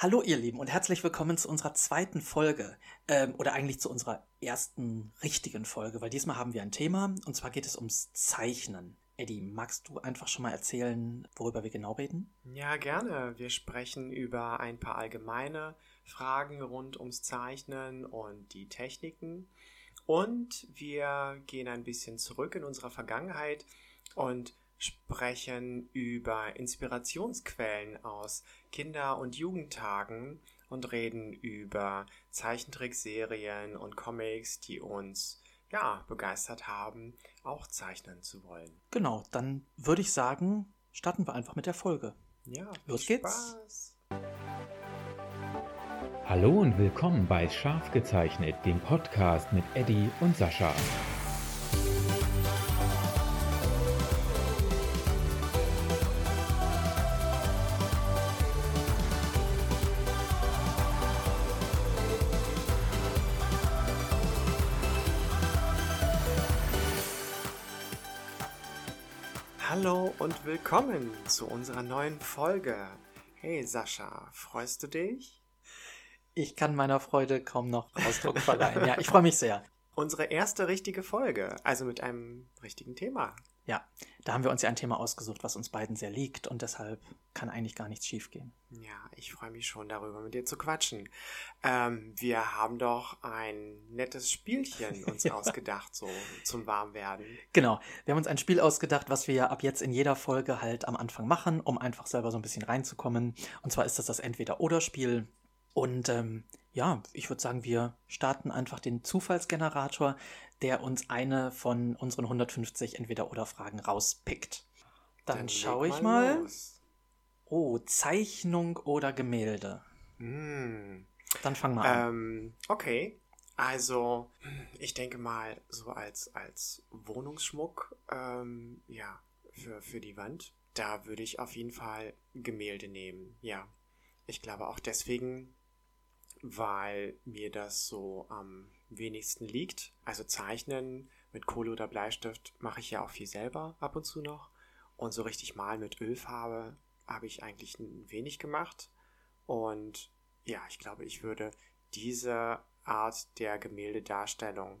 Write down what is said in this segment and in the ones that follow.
Hallo ihr Lieben und herzlich willkommen zu unserer zweiten Folge ähm, oder eigentlich zu unserer ersten richtigen Folge, weil diesmal haben wir ein Thema und zwar geht es ums Zeichnen. Eddie, magst du einfach schon mal erzählen, worüber wir genau reden? Ja, gerne. Wir sprechen über ein paar allgemeine Fragen rund ums Zeichnen und die Techniken. Und wir gehen ein bisschen zurück in unserer Vergangenheit und sprechen über Inspirationsquellen aus Kinder- und Jugendtagen und reden über Zeichentrickserien und Comics, die uns ja begeistert haben, auch zeichnen zu wollen. Genau, dann würde ich sagen, starten wir einfach mit der Folge. Ja, los geht's. Spaß. Hallo und willkommen bei Scharf gezeichnet, dem Podcast mit Eddie und Sascha. Und willkommen zu unserer neuen Folge. Hey Sascha, freust du dich? Ich kann meiner Freude kaum noch Ausdruck verleihen. Ja, ich freue mich sehr. Unsere erste richtige Folge, also mit einem richtigen Thema. Ja, da haben wir uns ja ein Thema ausgesucht, was uns beiden sehr liegt und deshalb kann eigentlich gar nichts schiefgehen. Ja, ich freue mich schon darüber, mit dir zu quatschen. Ähm, wir haben doch ein nettes Spielchen uns ausgedacht, so zum Warmwerden. Genau, wir haben uns ein Spiel ausgedacht, was wir ab jetzt in jeder Folge halt am Anfang machen, um einfach selber so ein bisschen reinzukommen. Und zwar ist das das Entweder-Oder-Spiel. Und ähm, ja, ich würde sagen, wir starten einfach den Zufallsgenerator, der uns eine von unseren 150 Entweder-Oder-Fragen rauspickt. Dann, Dann schaue ich mal. Los. Oh, Zeichnung oder Gemälde? Mm. Dann fang mal an. Ähm, okay. Also, ich denke mal, so als, als Wohnungsschmuck, ähm, ja, für, für die Wand, da würde ich auf jeden Fall Gemälde nehmen, ja. Ich glaube auch deswegen, weil mir das so am wenigsten liegt. Also Zeichnen mit Kohle oder Bleistift mache ich ja auch viel selber ab und zu noch. Und so richtig malen mit Ölfarbe habe ich eigentlich wenig gemacht. Und ja, ich glaube, ich würde diese Art der Gemäldedarstellung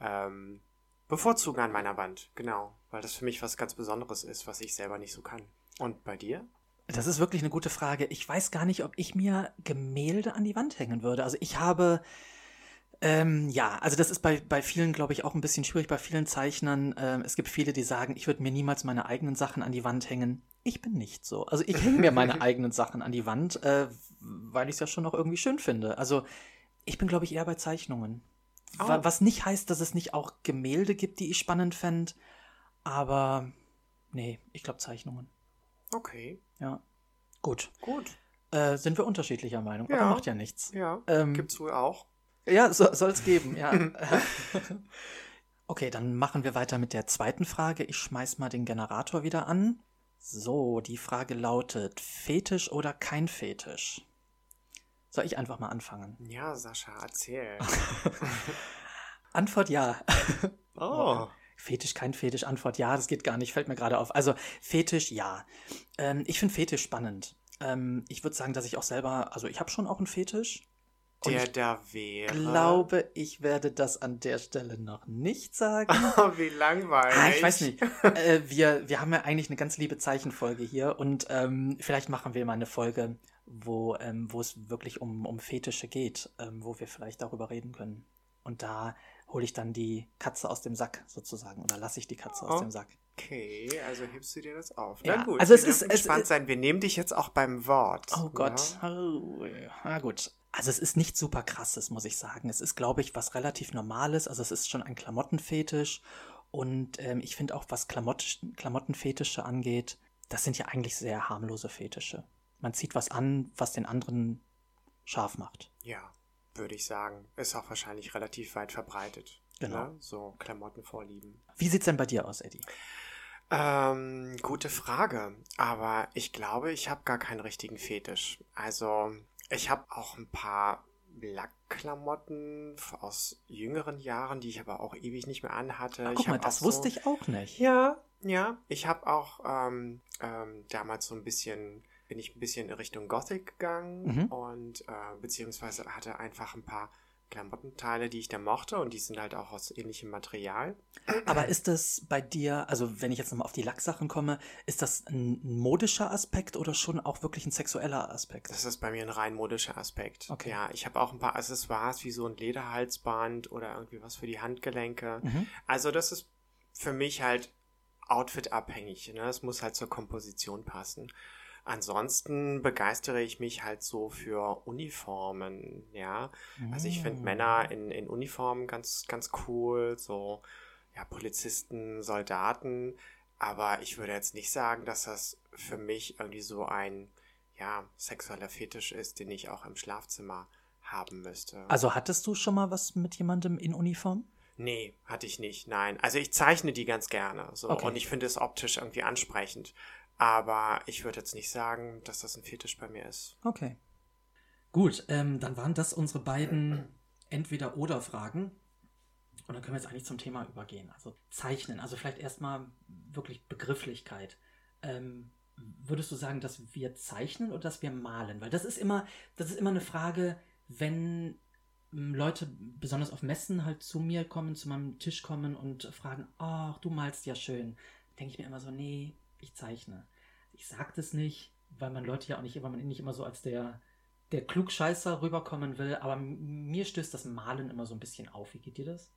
ähm, bevorzugen an meiner Wand. Genau, weil das für mich was ganz Besonderes ist, was ich selber nicht so kann. Und bei dir? Das ist wirklich eine gute Frage. Ich weiß gar nicht, ob ich mir Gemälde an die Wand hängen würde. Also ich habe, ähm, ja, also das ist bei, bei vielen, glaube ich, auch ein bisschen schwierig, bei vielen Zeichnern. Ähm, es gibt viele, die sagen, ich würde mir niemals meine eigenen Sachen an die Wand hängen. Ich bin nicht so. Also ich hänge mir meine eigenen Sachen an die Wand, äh, weil ich es ja schon noch irgendwie schön finde. Also ich bin, glaube ich, eher bei Zeichnungen. Oh. Was nicht heißt, dass es nicht auch Gemälde gibt, die ich spannend fände. Aber nee, ich glaube Zeichnungen. Okay. Ja. Gut. Gut. Äh, sind wir unterschiedlicher Meinung, ja. aber macht ja nichts. Ja. Ähm, Gibt's wohl auch. Ja, so, soll es geben, ja. okay, dann machen wir weiter mit der zweiten Frage. Ich schmeiß mal den Generator wieder an. So, die Frage lautet: Fetisch oder kein Fetisch? Soll ich einfach mal anfangen? Ja, Sascha, erzähl. Antwort ja. Oh. Fetisch, kein Fetisch, Antwort ja, das geht gar nicht, fällt mir gerade auf. Also Fetisch, ja. Ähm, ich finde Fetisch spannend. Ähm, ich würde sagen, dass ich auch selber, also ich habe schon auch einen Fetisch. Der da wäre. Ich glaube, ich werde das an der Stelle noch nicht sagen. Oh, wie langweilig. Ah, ich weiß nicht. äh, wir, wir haben ja eigentlich eine ganz liebe Zeichenfolge hier und ähm, vielleicht machen wir mal eine Folge, wo, ähm, wo es wirklich um, um Fetische geht, ähm, wo wir vielleicht darüber reden können. Und da hole ich dann die Katze aus dem Sack sozusagen oder lasse ich die Katze aus oh. dem Sack. Okay, also hebst du dir das auf. Ja, Na gut, also es ist gespannt es, sein. Wir nehmen dich jetzt auch beim Wort. Oh Gott. Ja. Oh, na gut. Also es ist nicht super krasses, muss ich sagen. Es ist, glaube ich, was relativ Normales. Also es ist schon ein Klamottenfetisch. Und ähm, ich finde auch, was Klamott Klamottenfetische angeht, das sind ja eigentlich sehr harmlose Fetische. Man zieht was an, was den anderen scharf macht. Ja würde ich sagen. Ist auch wahrscheinlich relativ weit verbreitet. Genau. Ne? So Klamottenvorlieben. Wie sieht's denn bei dir aus, Eddie? Ähm, gute Frage. Aber ich glaube, ich habe gar keinen richtigen Fetisch. Also, ich habe auch ein paar Lackklamotten aus jüngeren Jahren, die ich aber auch ewig nicht mehr anhatte. Ach, guck mal, das wusste ich auch nicht. Ja, ja. Ich habe auch ähm, ähm, damals so ein bisschen bin ich ein bisschen in Richtung Gothic gegangen Mhm. und äh, beziehungsweise hatte einfach ein paar Klamottenteile, die ich da mochte und die sind halt auch aus ähnlichem Material. Aber ist das bei dir, also wenn ich jetzt nochmal auf die Lacksachen komme, ist das ein modischer Aspekt oder schon auch wirklich ein sexueller Aspekt? Das ist bei mir ein rein modischer Aspekt. Okay. Ja, ich habe auch ein paar Accessoires wie so ein Lederhalsband oder irgendwie was für die Handgelenke. Mhm. Also das ist für mich halt outfit-abhängig. Ne? Es muss halt zur Komposition passen. Ansonsten begeistere ich mich halt so für Uniformen, ja. Also ich finde Mm. Männer in, in Uniformen ganz, ganz cool, so ja, Polizisten, Soldaten. Aber ich würde jetzt nicht sagen, dass das für mich irgendwie so ein ja, sexueller Fetisch ist, den ich auch im Schlafzimmer haben müsste. Also hattest du schon mal was mit jemandem in Uniform? Nee, hatte ich nicht, nein. Also ich zeichne die ganz gerne so Okay. und ich finde es optisch irgendwie ansprechend. Aber ich würde jetzt nicht sagen, dass das ein Fetisch bei mir ist. Okay. Gut, ähm, dann waren das unsere beiden Entweder-Oder-Fragen. Und dann können wir jetzt eigentlich zum Thema übergehen. Also Zeichnen, also vielleicht erstmal wirklich Begrifflichkeit. Ähm, würdest du sagen, dass wir zeichnen oder dass wir malen? Weil das ist immer, das ist immer eine Frage, wenn ähm, Leute besonders auf Messen halt zu mir kommen, zu meinem Tisch kommen und fragen, ach, du malst ja schön. Denke ich mir immer so, nee, ich zeichne. Ich sag das nicht, weil man Leute ja auch nicht, weil man nicht immer so als der, der Klugscheißer rüberkommen will, aber mir stößt das Malen immer so ein bisschen auf. Wie geht dir das?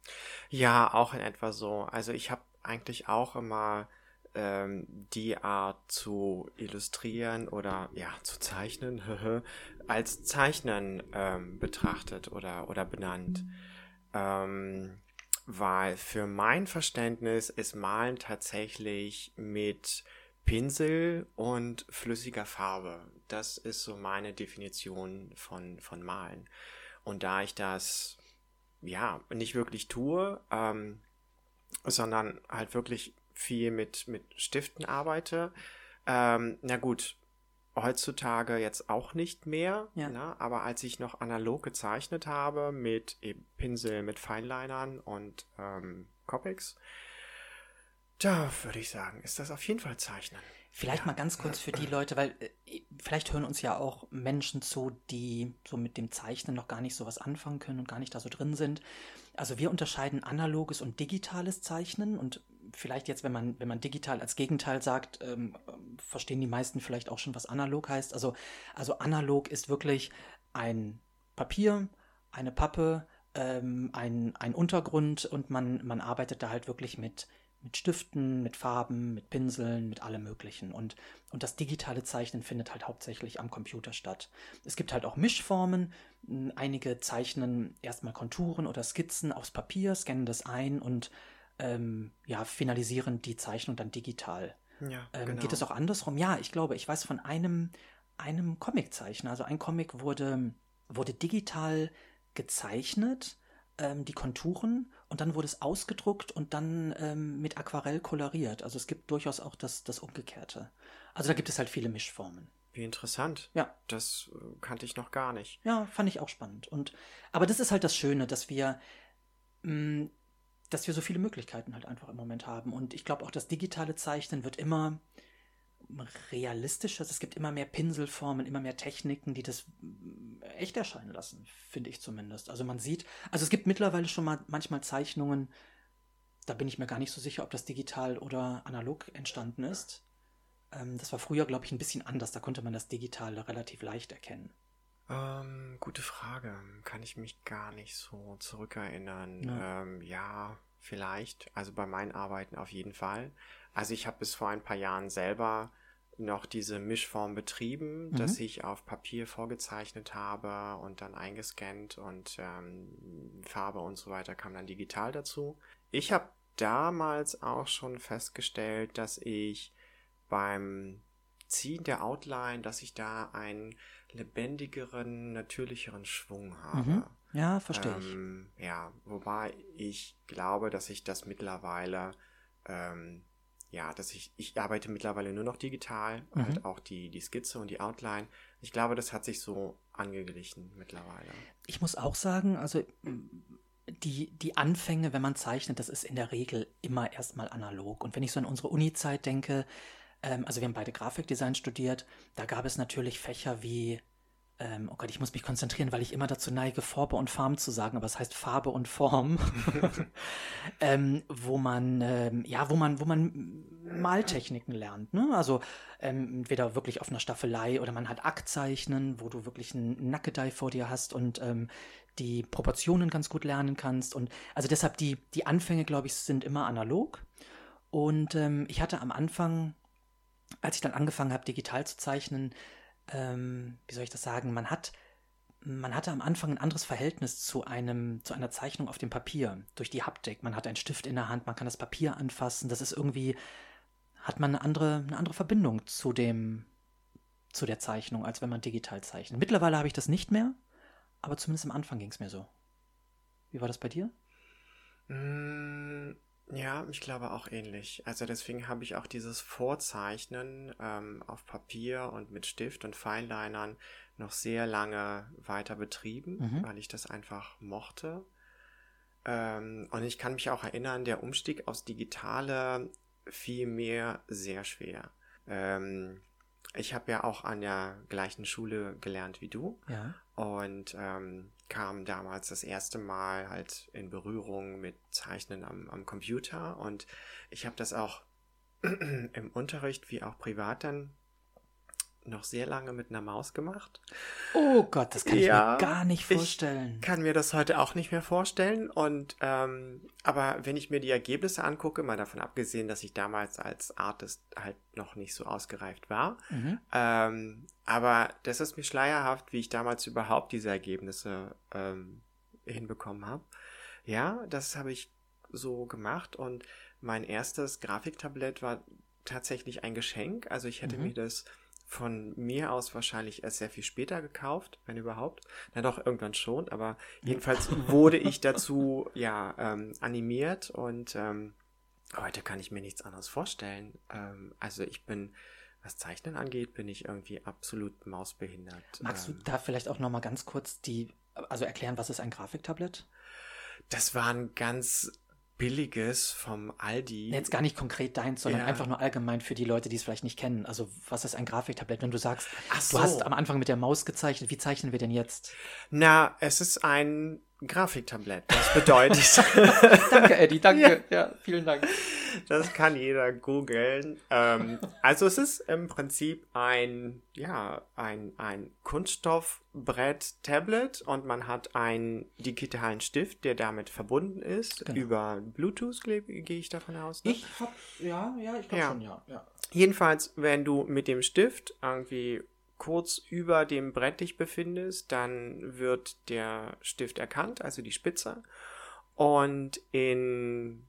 Ja, auch in etwa so. Also ich habe eigentlich auch immer ähm, die Art zu illustrieren oder ja, zu zeichnen, als Zeichnen ähm, betrachtet oder, oder benannt. Ähm, weil für mein Verständnis ist Malen tatsächlich mit Pinsel und flüssiger Farbe. Das ist so meine Definition von, von Malen. Und da ich das ja nicht wirklich tue, ähm, sondern halt wirklich viel mit, mit Stiften arbeite, ähm, na gut, heutzutage jetzt auch nicht mehr, Ja. ne? aber als ich noch analog gezeichnet habe mit Pinsel, mit Feinlinern und ähm, Copics, da würde ich sagen, ist das auf jeden Fall Zeichnen. Vielleicht Ja. mal ganz kurz für die Leute, weil äh, vielleicht hören uns ja auch Menschen zu, die so mit dem Zeichnen noch gar nicht so was anfangen können und gar nicht da so drin sind. Also wir unterscheiden analoges und digitales Zeichnen und vielleicht jetzt, wenn man, wenn man digital als Gegenteil sagt, ähm, verstehen die meisten vielleicht auch schon, was analog heißt. Also, also analog ist wirklich ein Papier, eine Pappe, ähm, ein, ein Untergrund und man, man arbeitet da halt wirklich mit, mit Stiften, mit Farben, mit Pinseln, mit allem Möglichen. Und, und das digitale Zeichnen findet halt hauptsächlich am Computer statt. Es gibt halt auch Mischformen. M, Einige zeichnen erstmal Konturen oder Skizzen aufs Papier, scannen das ein und ähm, ja, finalisieren die Zeichnung dann digital. Ja, Ähm, Geht es auch andersrum? Ja, ich glaube, ich weiß von einem, einem Comiczeichner. Also ein Comic wurde, wurde digital gezeichnet, ähm, die Konturen, und dann wurde es ausgedruckt und dann ähm, mit Aquarell koloriert. Also es gibt durchaus auch das, das Umgekehrte. Also da gibt es halt viele Mischformen. Wie interessant. Ja. Das äh, kannte ich noch gar nicht. Ja, fand ich auch spannend. Und, aber das ist halt das Schöne, dass wir, mh, dass wir so viele Möglichkeiten halt einfach im Moment haben. Und ich glaube auch, das digitale Zeichnen wird immer realistischer. Es gibt immer mehr Pinselformen, immer mehr Techniken, die das mh, echt erscheinen lassen, finde ich zumindest. Also man sieht, also es gibt mittlerweile schon mal manchmal Zeichnungen, da bin ich mir gar nicht so sicher, ob das digital oder analog entstanden ist. Ähm, das war früher, glaube ich, ein bisschen anders. Da konnte man das digital relativ leicht erkennen. Ähm, gute Frage. Kann ich mich gar nicht so zurückerinnern. Ja. Ähm, ja, vielleicht. Also bei meinen Arbeiten auf jeden Fall. Also ich habe bis vor ein paar Jahren selber noch diese Mischform betrieben, Mhm. dass ich auf Papier vorgezeichnet habe und dann eingescannt und ähm, Farbe und so weiter kam dann digital dazu. Ich habe damals auch schon festgestellt, dass ich beim Ziehen der Outline, dass ich da einen lebendigeren, natürlicheren Schwung habe. Mhm. Ja, verstehe ich. Ähm, ja, wobei ich glaube, dass ich das mittlerweile, ähm, ja, dass ich, ich arbeite mittlerweile nur noch digital, Mhm. halt auch die, die Skizze und die Outline. Ich glaube, das hat sich so angeglichen mittlerweile. Ich muss auch sagen, also die, die Anfänge, wenn man zeichnet, das ist in der Regel immer erstmal analog. Und wenn ich so an unsere Uni-Zeit denke, Ähm, also wir haben beide Grafikdesign studiert. Da gab es natürlich Fächer wie ähm, oh Gott, ich muss mich konzentrieren, weil ich immer dazu neige, Farbe und Form zu sagen, aber es heißt Farbe und Form, ähm, wo man, ähm, ja, wo man, wo man Maltechniken lernt, ne? Also ähm, entweder wirklich auf einer Staffelei oder man hat Aktzeichnen, wo du wirklich einen Nackedei vor dir hast und ähm, die Proportionen ganz gut lernen kannst. Und also deshalb die, die Anfänge, glaube ich, sind immer analog. Und ähm, ich hatte am Anfang, als ich dann angefangen habe, digital zu zeichnen, ähm, wie soll ich das sagen, man hat, man hatte am Anfang ein anderes Verhältnis zu einem, zu einer Zeichnung auf dem Papier, durch die Haptik. Man hat einen Stift in der Hand, man kann das Papier anfassen, das ist irgendwie, hat man eine andere, eine andere Verbindung zu dem, zu der Zeichnung, als wenn man digital zeichnet. Mittlerweile habe ich das nicht mehr, aber zumindest am Anfang ging es mir so. Wie war das bei dir? Ja, ich glaube auch ähnlich. Also deswegen habe ich auch dieses Vorzeichnen ähm, auf Papier und mit Stift und Feinlinern noch sehr lange weiter betrieben, mhm. weil ich das einfach mochte. Ähm, und ich kann mich auch erinnern, der Umstieg aufs Digitale fiel mir sehr schwer. Ähm, ich habe ja auch an der gleichen Schule gelernt wie du. Ja. Und ähm, kam damals das erste Mal halt in Berührung mit Zeichnen am, am Computer und ich habe das auch im Unterricht wie auch privat dann noch sehr lange mit einer Maus gemacht. Oh Gott, das kann ja, ich mir gar nicht vorstellen. Ich kann mir das heute auch nicht mehr vorstellen. Und ähm, aber wenn ich mir die Ergebnisse angucke, mal davon abgesehen, dass ich damals als Artist halt noch nicht so ausgereift war, mhm. ähm, aber das ist mir schleierhaft, wie ich damals überhaupt diese Ergebnisse ähm, hinbekommen habe. Ja, das habe ich so gemacht und mein erstes Grafiktablett war tatsächlich ein Geschenk. Also ich hätte mhm. mir das von mir aus wahrscheinlich erst sehr viel später gekauft, wenn überhaupt. Na doch, irgendwann schon, aber jedenfalls wurde ich dazu ja ähm, animiert und ähm, heute kann ich mir nichts anderes vorstellen. Ähm, also ich bin, was Zeichnen angeht, bin ich irgendwie absolut mausbehindert. Magst du ähm. da vielleicht auch nochmal ganz kurz die, also erklären, was ist ein Grafiktablett? Das waren ganz billiges vom Aldi. Jetzt gar nicht konkret deins, sondern ja. einfach nur allgemein für die Leute, die es vielleicht nicht kennen. Also, was ist ein Grafiktablett? Wenn du sagst, so. du hast am Anfang mit der Maus gezeichnet, wie zeichnen wir denn jetzt? Na, es ist ein Grafiktablett. Das bedeutet. danke, Eddie, danke. Ja. ja. vielen Dank. Das kann jeder googeln. Ähm, also es ist im Prinzip ein, ja, ein, ein Kunststoffbrett-Tablet und man hat einen digitalen Stift, der damit verbunden ist. Genau. Über Bluetooth gehe ich davon aus. Ne? Ich hab, ja, ja, ich glaube ja. schon, ja. ja. Jedenfalls, wenn du mit dem Stift irgendwie kurz über dem Brett dich befindest, dann wird der Stift erkannt, also die Spitze. Und in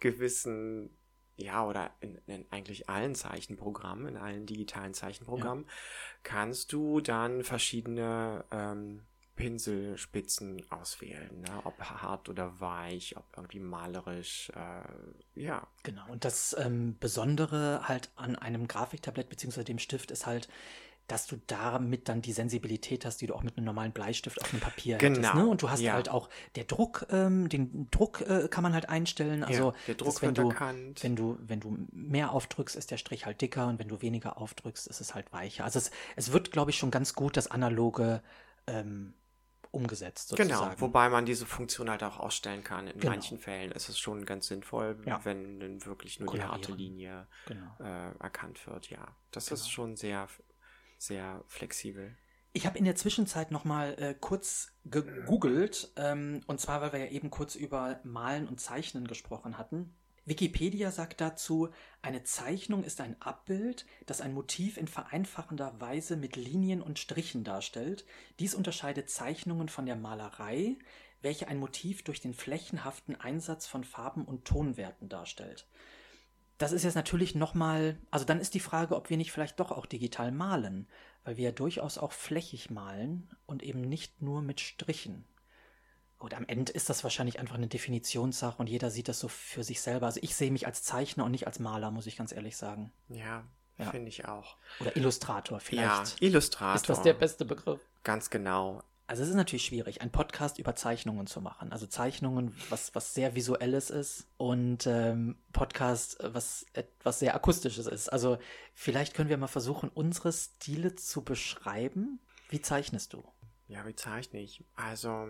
gewissen, ja, oder in, in eigentlich allen Zeichenprogrammen, in allen digitalen Zeichenprogrammen, ja. kannst du dann verschiedene ähm, Pinselspitzen auswählen, ne? ob hart oder weich, ob irgendwie malerisch, äh, ja. Genau, und das ähm, Besondere halt an einem Grafiktablett bzw. dem Stift ist halt, dass du damit dann die Sensibilität hast, die du auch mit einem normalen Bleistift auf dem Papier genau. hättest. Ne? Und du hast ja. halt auch der Druck, ähm, den Druck äh, kann man halt einstellen. Also ja, der Druck dass, wenn du, erkannt. wenn du, wenn du mehr aufdrückst, ist der Strich halt dicker und wenn du weniger aufdrückst, ist es halt weicher. Also es, es wird, glaube ich, schon ganz gut das Analoge ähm, umgesetzt. Genau, sozusagen. Genau, wobei man diese Funktion halt auch ausstellen kann. In genau. manchen Fällen ist es schon ganz sinnvoll, ja. wenn dann wirklich nur die harte Linie genau. äh, erkannt wird. Ja, das genau. ist schon sehr sehr flexibel. Ich habe in der Zwischenzeit noch mal äh, kurz gegoogelt, ähm, und zwar, weil wir ja eben kurz über Malen und Zeichnen gesprochen hatten. Wikipedia sagt dazu, eine Zeichnung ist ein Abbild, das ein Motiv in vereinfachender Weise mit Linien und Strichen darstellt. Dies unterscheidet Zeichnungen von der Malerei, welche ein Motiv durch den flächenhaften Einsatz von Farben und Tonwerten darstellt das ist jetzt natürlich nochmal, also dann ist die Frage, ob wir nicht vielleicht doch auch digital malen, weil wir ja durchaus auch flächig malen und eben nicht nur mit Strichen. Gut, am Ende ist das wahrscheinlich einfach eine Definitionssache und jeder sieht das so für sich selber. Also ich sehe mich als Zeichner und nicht als Maler, muss ich ganz ehrlich sagen. Ja, ja. finde ich auch. Oder Illustrator vielleicht. Ja, Illustrator. Ist das der beste Begriff? Ganz genau. Also es ist natürlich schwierig, einen Podcast über Zeichnungen zu machen. Also Zeichnungen, was, was sehr visuelles ist und ähm, Podcast, was etwas sehr akustisches ist. Also vielleicht können wir mal versuchen, unsere Stile zu beschreiben. Wie zeichnest du? Ja, wie zeichne ich? Also,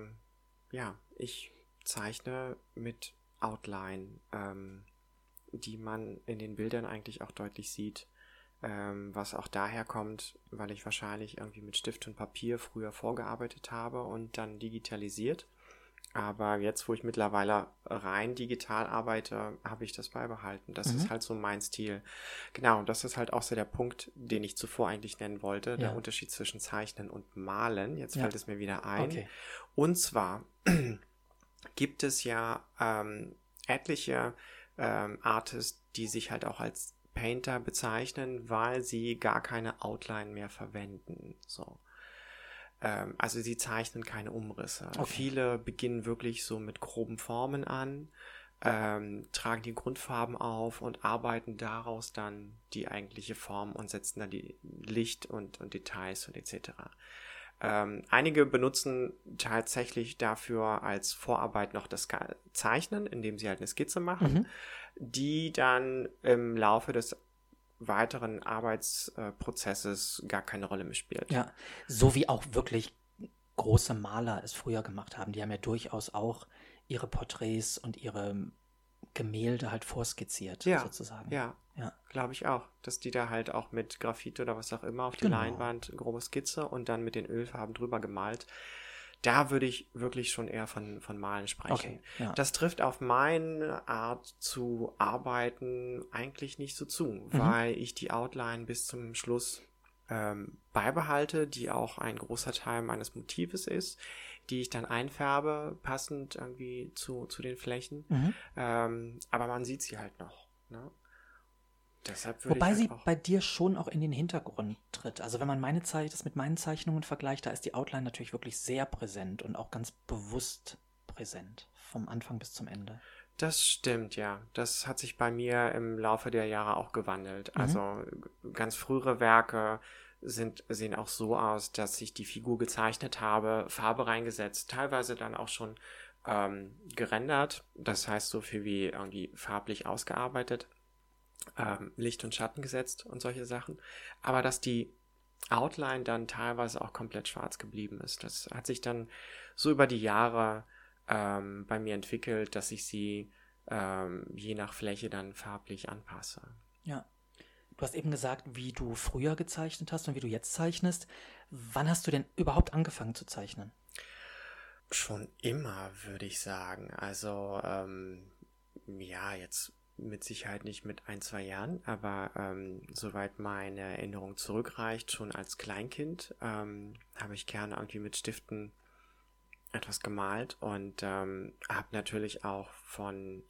ja, ich zeichne mit Outline, ähm, die man in den Bildern eigentlich auch deutlich sieht ähm, was auch daher kommt, weil ich wahrscheinlich irgendwie mit Stift und Papier früher vorgearbeitet habe und dann digitalisiert. Aber jetzt, wo ich mittlerweile rein digital arbeite, habe ich das beibehalten. Das mhm. ist halt so mein Stil. Genau, das ist halt auch so der Punkt, den ich zuvor eigentlich nennen wollte. Ja. Der Unterschied zwischen Zeichnen und Malen. Jetzt ja. fällt es mir wieder ein. Okay. Und zwar gibt es ja ähm, etliche ähm, Artists, die sich halt auch als Painter bezeichnen, weil sie gar keine Outline mehr verwenden. So. Ähm, also sie zeichnen keine Umrisse. Okay. Viele beginnen wirklich so mit groben Formen an, ähm, tragen die Grundfarben auf und arbeiten daraus dann die eigentliche Form und setzen dann die Licht und, und Details und etc. Ähm, einige benutzen tatsächlich dafür als Vorarbeit noch das Zeichnen, indem sie halt eine Skizze machen. Mhm die dann im Laufe des weiteren Arbeitsprozesses gar keine Rolle mehr spielt. Ja, so wie auch wirklich große Maler es früher gemacht haben. Die haben ja durchaus auch ihre Porträts und ihre Gemälde halt vorskizziert, ja, sozusagen. Ja, ja. glaube ich auch. Dass die da halt auch mit Graphit oder was auch immer auf die genau. Leinwand grobe Skizze und dann mit den Ölfarben drüber gemalt da würde ich wirklich schon eher von, von Malen sprechen. Okay, ja. Das trifft auf meine Art zu arbeiten eigentlich nicht so zu, mhm. weil ich die Outline bis zum Schluss ähm, beibehalte, die auch ein großer Teil meines Motives ist, die ich dann einfärbe, passend irgendwie zu, zu den Flächen. Mhm. Ähm, aber man sieht sie halt noch. Ne? Wobei halt sie bei dir schon auch in den Hintergrund tritt. Also wenn man meine Zeit, das mit meinen Zeichnungen vergleicht, da ist die Outline natürlich wirklich sehr präsent und auch ganz bewusst präsent, vom Anfang bis zum Ende. Das stimmt, ja. Das hat sich bei mir im Laufe der Jahre auch gewandelt. Mhm. Also ganz frühere Werke sind, sehen auch so aus, dass ich die Figur gezeichnet habe, Farbe reingesetzt, teilweise dann auch schon ähm, gerendert. Das heißt so viel wie irgendwie farblich ausgearbeitet ähm, Licht und Schatten gesetzt und solche Sachen. Aber dass die Outline dann teilweise auch komplett schwarz geblieben ist. Das hat sich dann so über die Jahre ähm, bei mir entwickelt, dass ich sie ähm, je nach Fläche dann farblich anpasse. Ja. Du hast eben gesagt, wie du früher gezeichnet hast und wie du jetzt zeichnest. Wann hast du denn überhaupt angefangen zu zeichnen? Schon immer, würde ich sagen. Also, ähm, ja, jetzt mit Sicherheit nicht mit ein, zwei Jahren, aber ähm, soweit meine Erinnerung zurückreicht, schon als Kleinkind ähm, habe ich gerne irgendwie mit Stiften etwas gemalt und ähm, habe natürlich auch von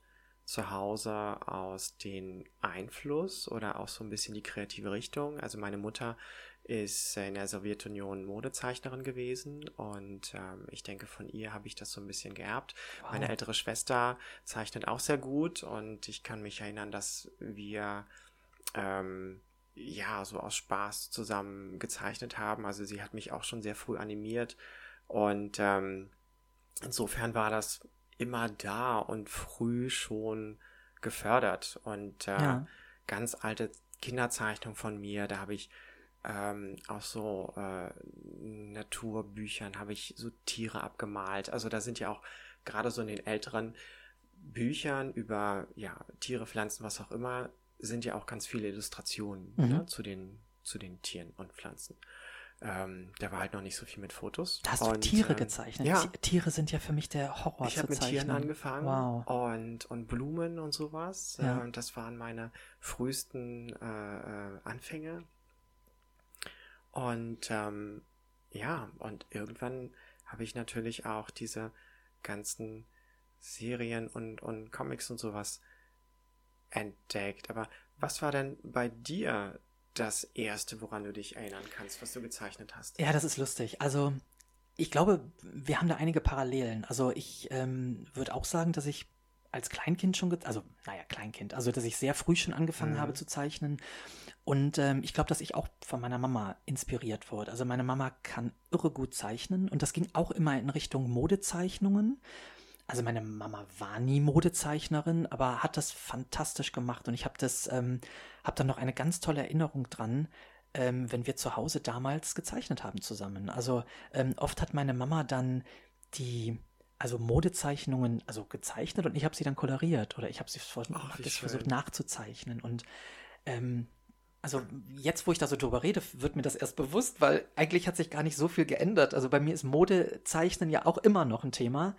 zu Hause aus den Einfluss oder auch so ein bisschen die kreative Richtung. Also meine Mutter ist in der Sowjetunion Modezeichnerin gewesen und ähm, ich denke, von ihr habe ich das so ein bisschen geerbt. Wow. Meine ältere Schwester zeichnet auch sehr gut und ich kann mich erinnern, dass wir ähm, ja so aus Spaß zusammen gezeichnet haben. Also sie hat mich auch schon sehr früh animiert und ähm, insofern war das immer da und früh schon gefördert und äh, ja. ganz alte Kinderzeichnung von mir, da habe ich ähm, aus so äh, Naturbüchern habe ich so Tiere abgemalt. Also da sind ja auch gerade so in den älteren Büchern über ja, Tiere, Pflanzen, was auch immer, sind ja auch ganz viele Illustrationen mhm. ne, zu, den, zu den Tieren und Pflanzen. Ähm, da war halt noch nicht so viel mit Fotos. Da hast und, du Tiere ähm, gezeichnet. Ja. Tiere sind ja für mich der Horror. Ich habe mit Tieren angefangen wow. und, und Blumen und sowas. Ja. Äh, das waren meine frühesten äh, äh Anfänge. Und ähm, ja, und irgendwann habe ich natürlich auch diese ganzen Serien und, und Comics und sowas entdeckt. Aber was war denn bei dir das erste, woran du dich erinnern kannst, was du gezeichnet hast? Ja, das ist lustig. Also, ich glaube, wir haben da einige Parallelen. Also, ich ähm, würde auch sagen, dass ich als Kleinkind schon, also naja, Kleinkind, also dass ich sehr früh schon angefangen mhm. habe zu zeichnen. Und ähm, ich glaube, dass ich auch von meiner Mama inspiriert wurde. Also meine Mama kann irre gut zeichnen und das ging auch immer in Richtung Modezeichnungen. Also meine Mama war nie Modezeichnerin, aber hat das fantastisch gemacht und ich habe das, ähm, habe dann noch eine ganz tolle Erinnerung dran, ähm, wenn wir zu Hause damals gezeichnet haben zusammen. Also ähm, oft hat meine Mama dann die also Modezeichnungen also gezeichnet und ich habe sie dann koloriert oder ich habe sie hab versucht nachzuzeichnen und ähm, also jetzt, wo ich da so drüber rede, wird mir das erst bewusst, weil eigentlich hat sich gar nicht so viel geändert. Also bei mir ist Modezeichnen ja auch immer noch ein Thema.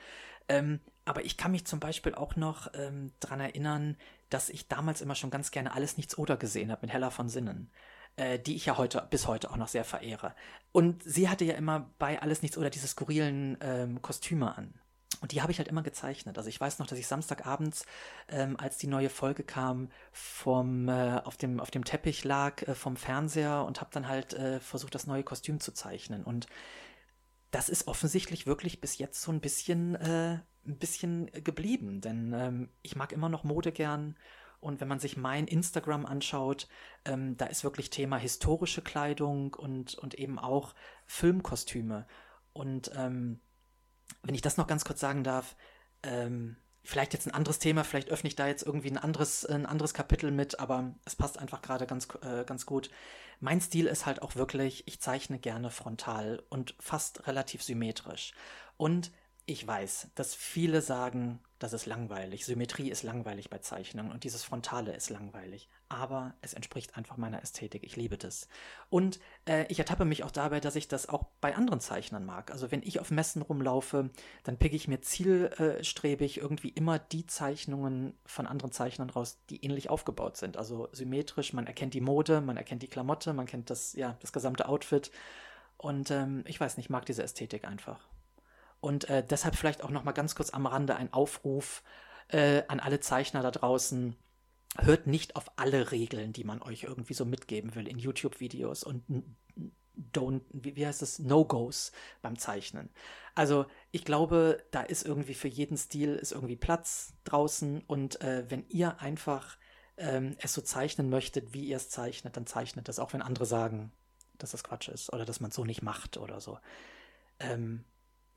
Ähm, aber ich kann mich zum Beispiel auch noch ähm, daran erinnern, dass ich damals immer schon ganz gerne alles nichts oder gesehen habe mit Hella von Sinnen äh, die ich ja heute bis heute auch noch sehr verehre. Und sie hatte ja immer bei Alles Nichts oder diese skurrilen ähm, Kostüme an. Und die habe ich halt immer gezeichnet. Also ich weiß noch, dass ich Samstagabends, ähm, als die neue Folge kam, vom, äh, auf, dem, auf dem Teppich lag äh, vom Fernseher und habe dann halt äh, versucht, das neue Kostüm zu zeichnen. Und das ist offensichtlich wirklich bis jetzt so ein bisschen, äh, ein bisschen geblieben. Denn ähm, ich mag immer noch Mode gern und wenn man sich mein Instagram anschaut, ähm, da ist wirklich Thema historische Kleidung und, und eben auch Filmkostüme. Und ähm, wenn ich das noch ganz kurz sagen darf, ähm, vielleicht jetzt ein anderes Thema, vielleicht öffne ich da jetzt irgendwie ein anderes, ein anderes Kapitel mit, aber es passt einfach gerade ganz, äh, ganz gut. Mein Stil ist halt auch wirklich, ich zeichne gerne frontal und fast relativ symmetrisch. Und ich weiß, dass viele sagen, das ist langweilig. Symmetrie ist langweilig bei Zeichnungen und dieses Frontale ist langweilig. Aber es entspricht einfach meiner Ästhetik. Ich liebe das. Und äh, ich ertappe mich auch dabei, dass ich das auch bei anderen Zeichnern mag. Also wenn ich auf Messen rumlaufe, dann picke ich mir zielstrebig irgendwie immer die Zeichnungen von anderen Zeichnern raus, die ähnlich aufgebaut sind. Also symmetrisch, man erkennt die Mode, man erkennt die Klamotte, man kennt das, ja, das gesamte Outfit. Und ähm, ich weiß nicht, ich mag diese Ästhetik einfach. Und äh, deshalb vielleicht auch noch mal ganz kurz am Rande ein Aufruf äh, an alle Zeichner da draußen. Hört nicht auf alle Regeln, die man euch irgendwie so mitgeben will in YouTube-Videos und don't, wie, heißt es, No-Gos beim Zeichnen. Also ich glaube, da ist irgendwie für jeden Stil ist irgendwie Platz draußen und äh, wenn ihr einfach ähm, es so zeichnen möchtet, wie ihr es zeichnet, dann zeichnet es, auch wenn andere sagen, dass das Quatsch ist oder dass man es so nicht macht oder so. Ähm,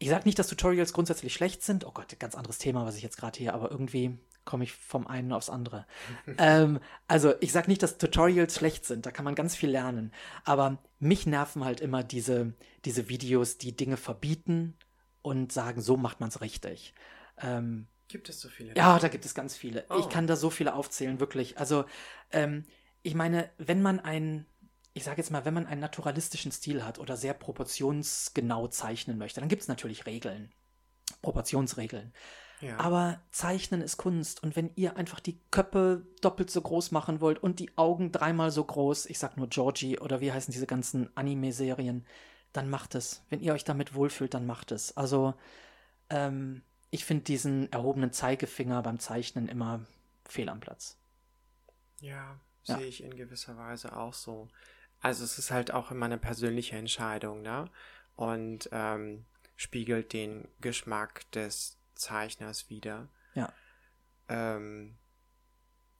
ich sage nicht, dass Tutorials grundsätzlich schlecht sind. Oh Gott, ganz anderes Thema, was ich jetzt gerade hier, aber irgendwie komme ich vom einen aufs andere. ähm, also ich sage nicht, dass Tutorials schlecht sind, da kann man ganz viel lernen. Aber mich nerven halt immer diese, diese Videos, die Dinge verbieten und sagen, so macht man es richtig. Ähm, gibt es so viele? Ja, da gibt es ganz viele. Oh. Ich kann da so viele aufzählen, wirklich. Also ähm, ich meine, wenn man ein ich sage jetzt mal, wenn man einen naturalistischen Stil hat oder sehr proportionsgenau zeichnen möchte, dann gibt es natürlich Regeln, Proportionsregeln. Ja. Aber Zeichnen ist Kunst und wenn ihr einfach die Köpfe doppelt so groß machen wollt und die Augen dreimal so groß, ich sag nur Georgie oder wie heißen diese ganzen Anime-Serien, dann macht es. Wenn ihr euch damit wohlfühlt, dann macht es. Also ähm, ich finde diesen erhobenen Zeigefinger beim Zeichnen immer fehl am Platz. Ja, ja. sehe ich in gewisser Weise auch so. Also es ist halt auch immer eine persönliche Entscheidung, ne? Und ähm, spiegelt den Geschmack des Zeichners wieder. Ja. Ähm,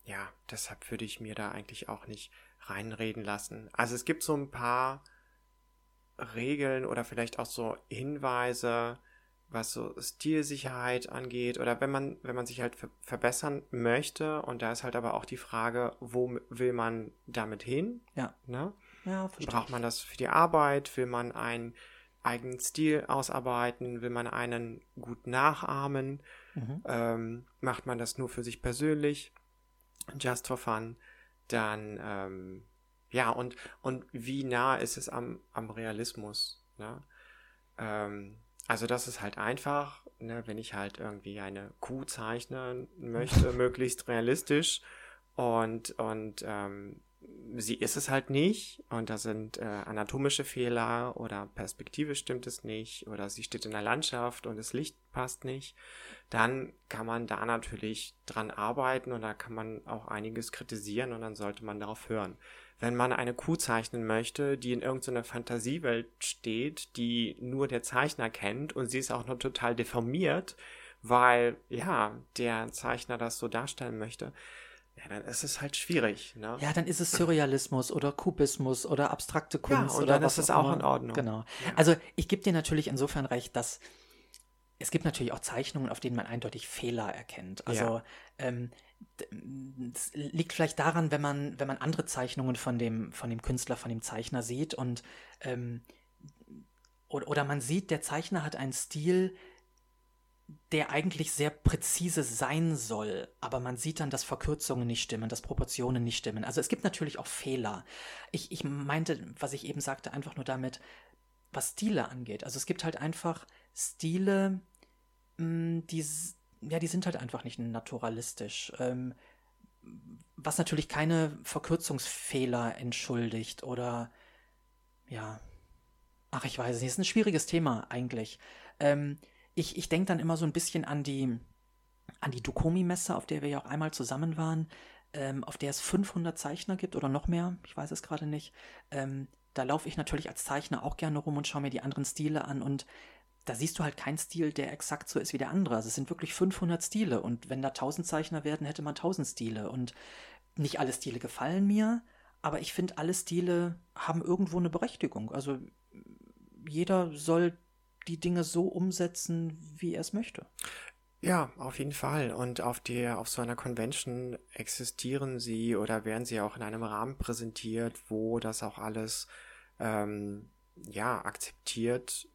ja, deshalb würde ich mir da eigentlich auch nicht reinreden lassen. Also es gibt so ein paar Regeln oder vielleicht auch so Hinweise, was so Stilsicherheit angeht oder wenn man, wenn man sich halt verbessern möchte und da ist halt aber auch die Frage, wo will man damit hin? Ja. Ne? Ja, Braucht man das für die Arbeit? Will man einen eigenen Stil ausarbeiten? Will man einen gut nachahmen? Mhm. Ähm, macht man das nur für sich persönlich? Just for fun? Dann, ähm, ja, und, und wie nah ist es am, am Realismus? Ne? Ähm, also das ist halt einfach, ne, wenn ich halt irgendwie eine Kuh zeichnen möchte, möglichst realistisch und, und ähm, sie ist es halt nicht und da sind äh, anatomische Fehler oder Perspektive stimmt es nicht oder sie steht in der Landschaft und das Licht passt nicht, dann kann man da natürlich dran arbeiten und da kann man auch einiges kritisieren und dann sollte man darauf hören. Wenn man eine Kuh zeichnen möchte, die in irgendeiner Fantasiewelt steht, die nur der Zeichner kennt und sie ist auch noch total deformiert, weil ja, der Zeichner das so darstellen möchte, ja, dann ist es halt schwierig. Ne? Ja, dann ist es Surrealismus oder Kubismus oder abstrakte Kunst. Ja, und oder dann ist es auch immer. in Ordnung. Genau. Ja. Also ich gebe dir natürlich insofern recht, dass es gibt natürlich auch Zeichnungen, auf denen man eindeutig Fehler erkennt. Also Ja. ähm, das liegt vielleicht daran, wenn man, wenn man andere Zeichnungen von dem, von dem Künstler, von dem Zeichner sieht und ähm, oder, oder man sieht, der Zeichner hat einen Stil, der eigentlich sehr präzise sein soll, aber man sieht dann, dass Verkürzungen nicht stimmen, dass Proportionen nicht stimmen. Also es gibt natürlich auch Fehler. Ich, ich meinte, was ich eben sagte, einfach nur damit, was Stile angeht. Also es gibt halt einfach Stile, mh, die, ja, die sind halt einfach nicht naturalistisch. Ähm, was natürlich keine Verkürzungsfehler entschuldigt oder ja, ach, ich weiß es nicht, ist ein schwieriges Thema eigentlich. Ähm, ich ich denke dann immer so ein bisschen an die, an die Dukomi-Messe, auf der wir ja auch einmal zusammen waren, ähm, auf der es 500 Zeichner gibt oder noch mehr, ich weiß es gerade nicht. Ähm, da laufe ich natürlich als Zeichner auch gerne rum und schaue mir die anderen Stile an und da siehst du halt keinen Stil, der exakt so ist wie der andere. Also es sind wirklich 500 Stile und wenn da 1000 Zeichner werden, hätte man 1000 Stile und nicht alle Stile gefallen mir, aber ich finde, alle Stile haben irgendwo eine Berechtigung. Also jeder soll die Dinge so umsetzen, wie er es möchte. Ja, auf jeden Fall. Und auf der, auf so einer Convention existieren sie oder werden sie auch in einem Rahmen präsentiert, wo das auch alles ähm, ja akzeptiert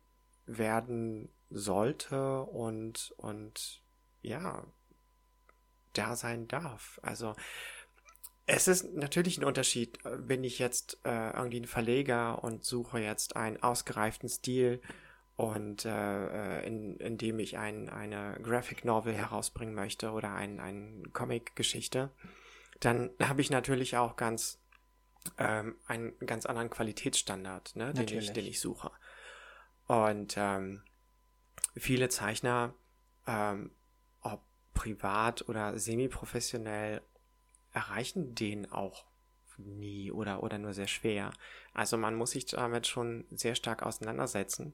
werden sollte und und ja da sein darf. Also es ist natürlich ein Unterschied, bin ich jetzt äh, irgendwie ein Verleger und suche jetzt einen ausgereiften Stil und äh, äh, in, in dem ich ein, eine Graphic Novel herausbringen möchte oder ein, ein Comic-Geschichte, dann habe ich natürlich auch ganz ähm, einen ganz anderen Qualitätsstandard, ne, den, ich, den ich suche. Und ähm, viele Zeichner, ähm, ob privat oder semi-professionell, erreichen den auch nie oder, oder nur sehr schwer. Also man muss sich damit schon sehr stark auseinandersetzen.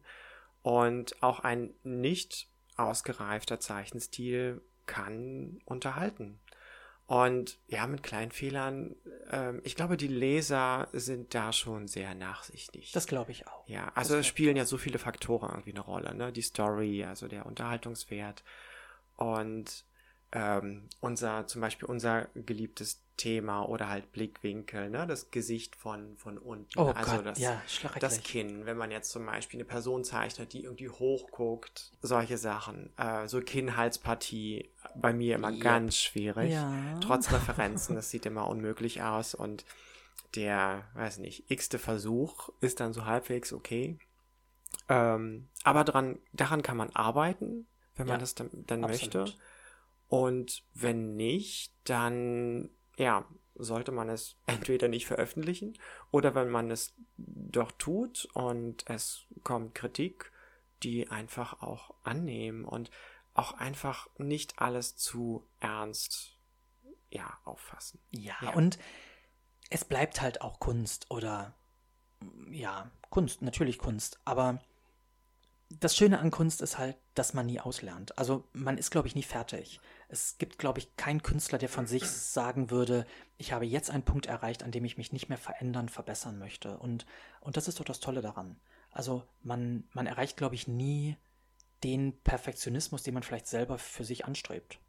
Und auch ein nicht ausgereifter Zeichenstil kann unterhalten. Und ja, mit kleinen Fehlern, ähm, ich glaube, die Leser sind da schon sehr nachsichtig. Das glaube ich auch. Ja, also es spielen ja so viele Faktoren irgendwie eine Rolle, ne? Die Story, also der Unterhaltungswert und ähm, unser, zum Beispiel unser geliebtes Thema oder halt Blickwinkel, ne? Das Gesicht von, von unten. Oh also Gott, das, ja, das Kinn, wenn man jetzt zum Beispiel eine Person zeichnet, die irgendwie hochguckt, solche Sachen. Äh, so Kinn-Halspartie, bei mir immer Yep. ganz schwierig. Ja. Trotz Referenzen, das sieht immer unmöglich aus und der, weiß nicht, x-te Versuch ist dann so halbwegs okay. Ähm, aber dran, daran kann man arbeiten, wenn man Ja, das dann, dann möchte. Und wenn nicht, dann, ja, sollte man es entweder nicht veröffentlichen oder wenn man es doch tut und es kommt Kritik, die einfach auch annehmen und auch einfach nicht alles zu ernst, ja, auffassen. Ja, Ja. und es bleibt halt auch Kunst oder ja, Kunst, natürlich Kunst, aber das Schöne an Kunst ist halt, dass man nie auslernt. Also man ist, glaube ich, nie fertig. Es gibt, glaube ich, keinen Künstler, der von sich sagen würde, ich habe jetzt einen Punkt erreicht, an dem ich mich nicht mehr verändern, verbessern möchte. Und, und das ist doch das Tolle daran. Also man, man erreicht, glaube ich, nie den Perfektionismus, den man vielleicht selber für sich anstrebt.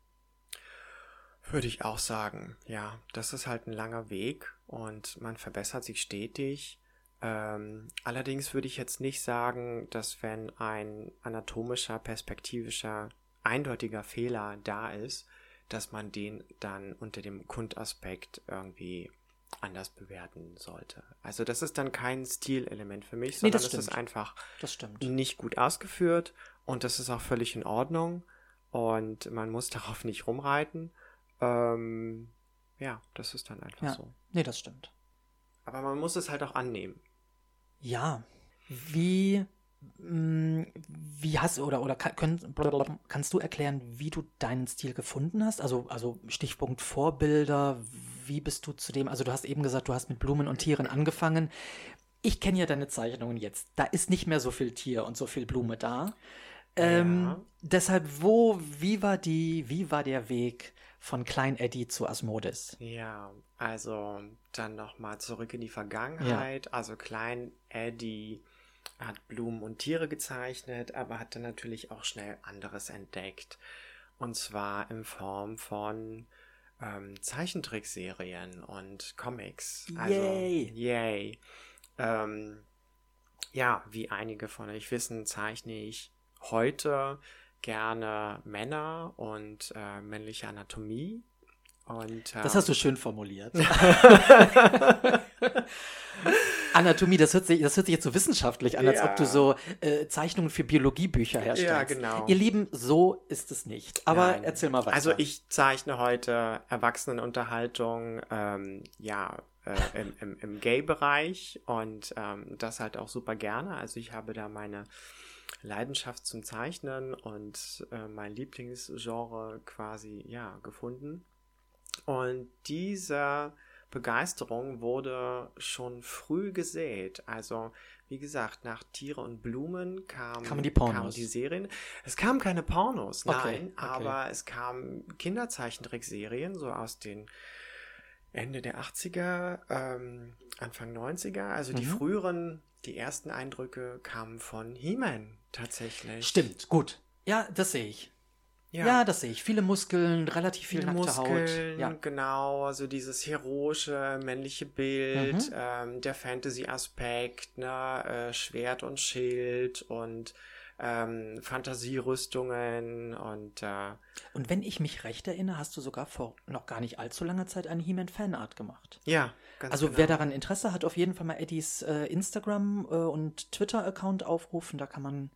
Würde ich auch sagen, ja, das ist halt ein langer Weg und man verbessert sich stetig. Ähm, allerdings würde ich jetzt nicht sagen, dass wenn ein anatomischer, perspektivischer, eindeutiger Fehler da ist, dass man den dann unter dem Kundaspekt irgendwie anders bewerten sollte. Also das ist dann kein Stilelement für mich, Nee, sondern das es ist einfach Das nicht gut ausgeführt und das ist auch völlig in Ordnung und man muss darauf nicht rumreiten. Ähm, ja, das ist dann einfach Ja. so. Nee, das stimmt. Aber man muss es halt auch annehmen. Ja. Wie, wie hast oder oder können, kannst du erklären, wie du deinen Stil gefunden hast? Also, also Stichpunkt Vorbilder, wie bist du zu dem? Also du hast eben gesagt, du hast mit Blumen und Tieren angefangen. Ich kenne ja deine Zeichnungen jetzt. Da ist nicht mehr so viel Tier und so viel Blume da. Ähm, Ja. Deshalb, wo, wie war die, wie war der Weg von Klein Eddie zu Asmodis? Ja, also dann nochmal zurück in die Vergangenheit. Also Klein Eddie hat Blumen und Tiere gezeichnet, aber hat dann natürlich auch schnell anderes entdeckt. Und zwar in Form von ähm, Zeichentrickserien und Comics. Also, Yay. Yay. Ähm, ja, wie einige von euch wissen, zeichne ich heute gerne Männer und äh, männliche Anatomie. Und, Das ähm, hast du schön formuliert. Anatomie, das hört, sich, das hört sich jetzt so wissenschaftlich an, als ob du so äh, Zeichnungen für Biologiebücher herstellst. Ja, genau. Ihr Lieben, so ist es nicht. Aber Nein. erzähl mal weiter. Also ich zeichne heute Erwachsenenunterhaltung, ähm, ja, äh, im, im, im Gay-Bereich und ähm, das halt auch super gerne. Also ich habe da meine Leidenschaft zum Zeichnen und äh, mein Lieblingsgenre quasi, ja, gefunden. Und diese Begeisterung wurde schon früh gesät. Also, wie gesagt, nach Tiere und Blumen kam, Kamen die Pornos. kamen die Serien. Es kamen keine Pornos, Okay, nein, okay. aber es kamen Kinderzeichentrickserien, so aus den Ende der 80er, ähm, Anfang 90er. Also die Mhm. früheren, die ersten Eindrücke kamen von He-Man tatsächlich. Stimmt, gut. Ja, das sehe ich. Ja. das sehe ich. Viele Muskeln, relativ viel Viele nackte Muskeln, Haut. Ja. genau, also dieses heroische männliche Bild, Mhm. ähm, der Fantasy-Aspekt, ne, äh, Schwert und Schild und ähm, Fantasierüstungen und äh, Und wenn ich mich recht erinnere, hast du sogar vor noch gar nicht allzu langer Zeit eine He-Man-Fanart gemacht. ja, ganz Also genau. wer daran Interesse hat, auf jeden Fall mal Eddies äh, Instagram äh, und Twitter-Account aufrufen, da kann man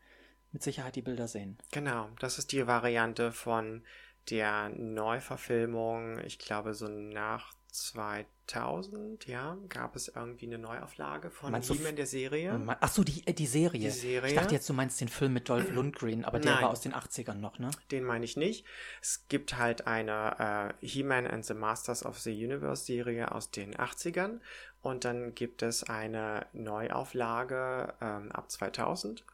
mit Sicherheit die Bilder sehen. Genau, das ist die Variante von der Neuverfilmung, ich glaube so nach 2000, ja, gab es irgendwie eine Neuauflage von Meinst He-Man der Serie. Ma- Ach so, die, äh, die Serie. Die Serie. Ich dachte jetzt, du meinst den Film mit Dolph Lundgren, aber der Nein. war aus den 80ern noch, ne? Den meine ich nicht. Es gibt halt eine äh, He-Man and the Masters of the Universe Serie aus den 80ern und dann gibt es eine Neuauflage ähm, ab 2000,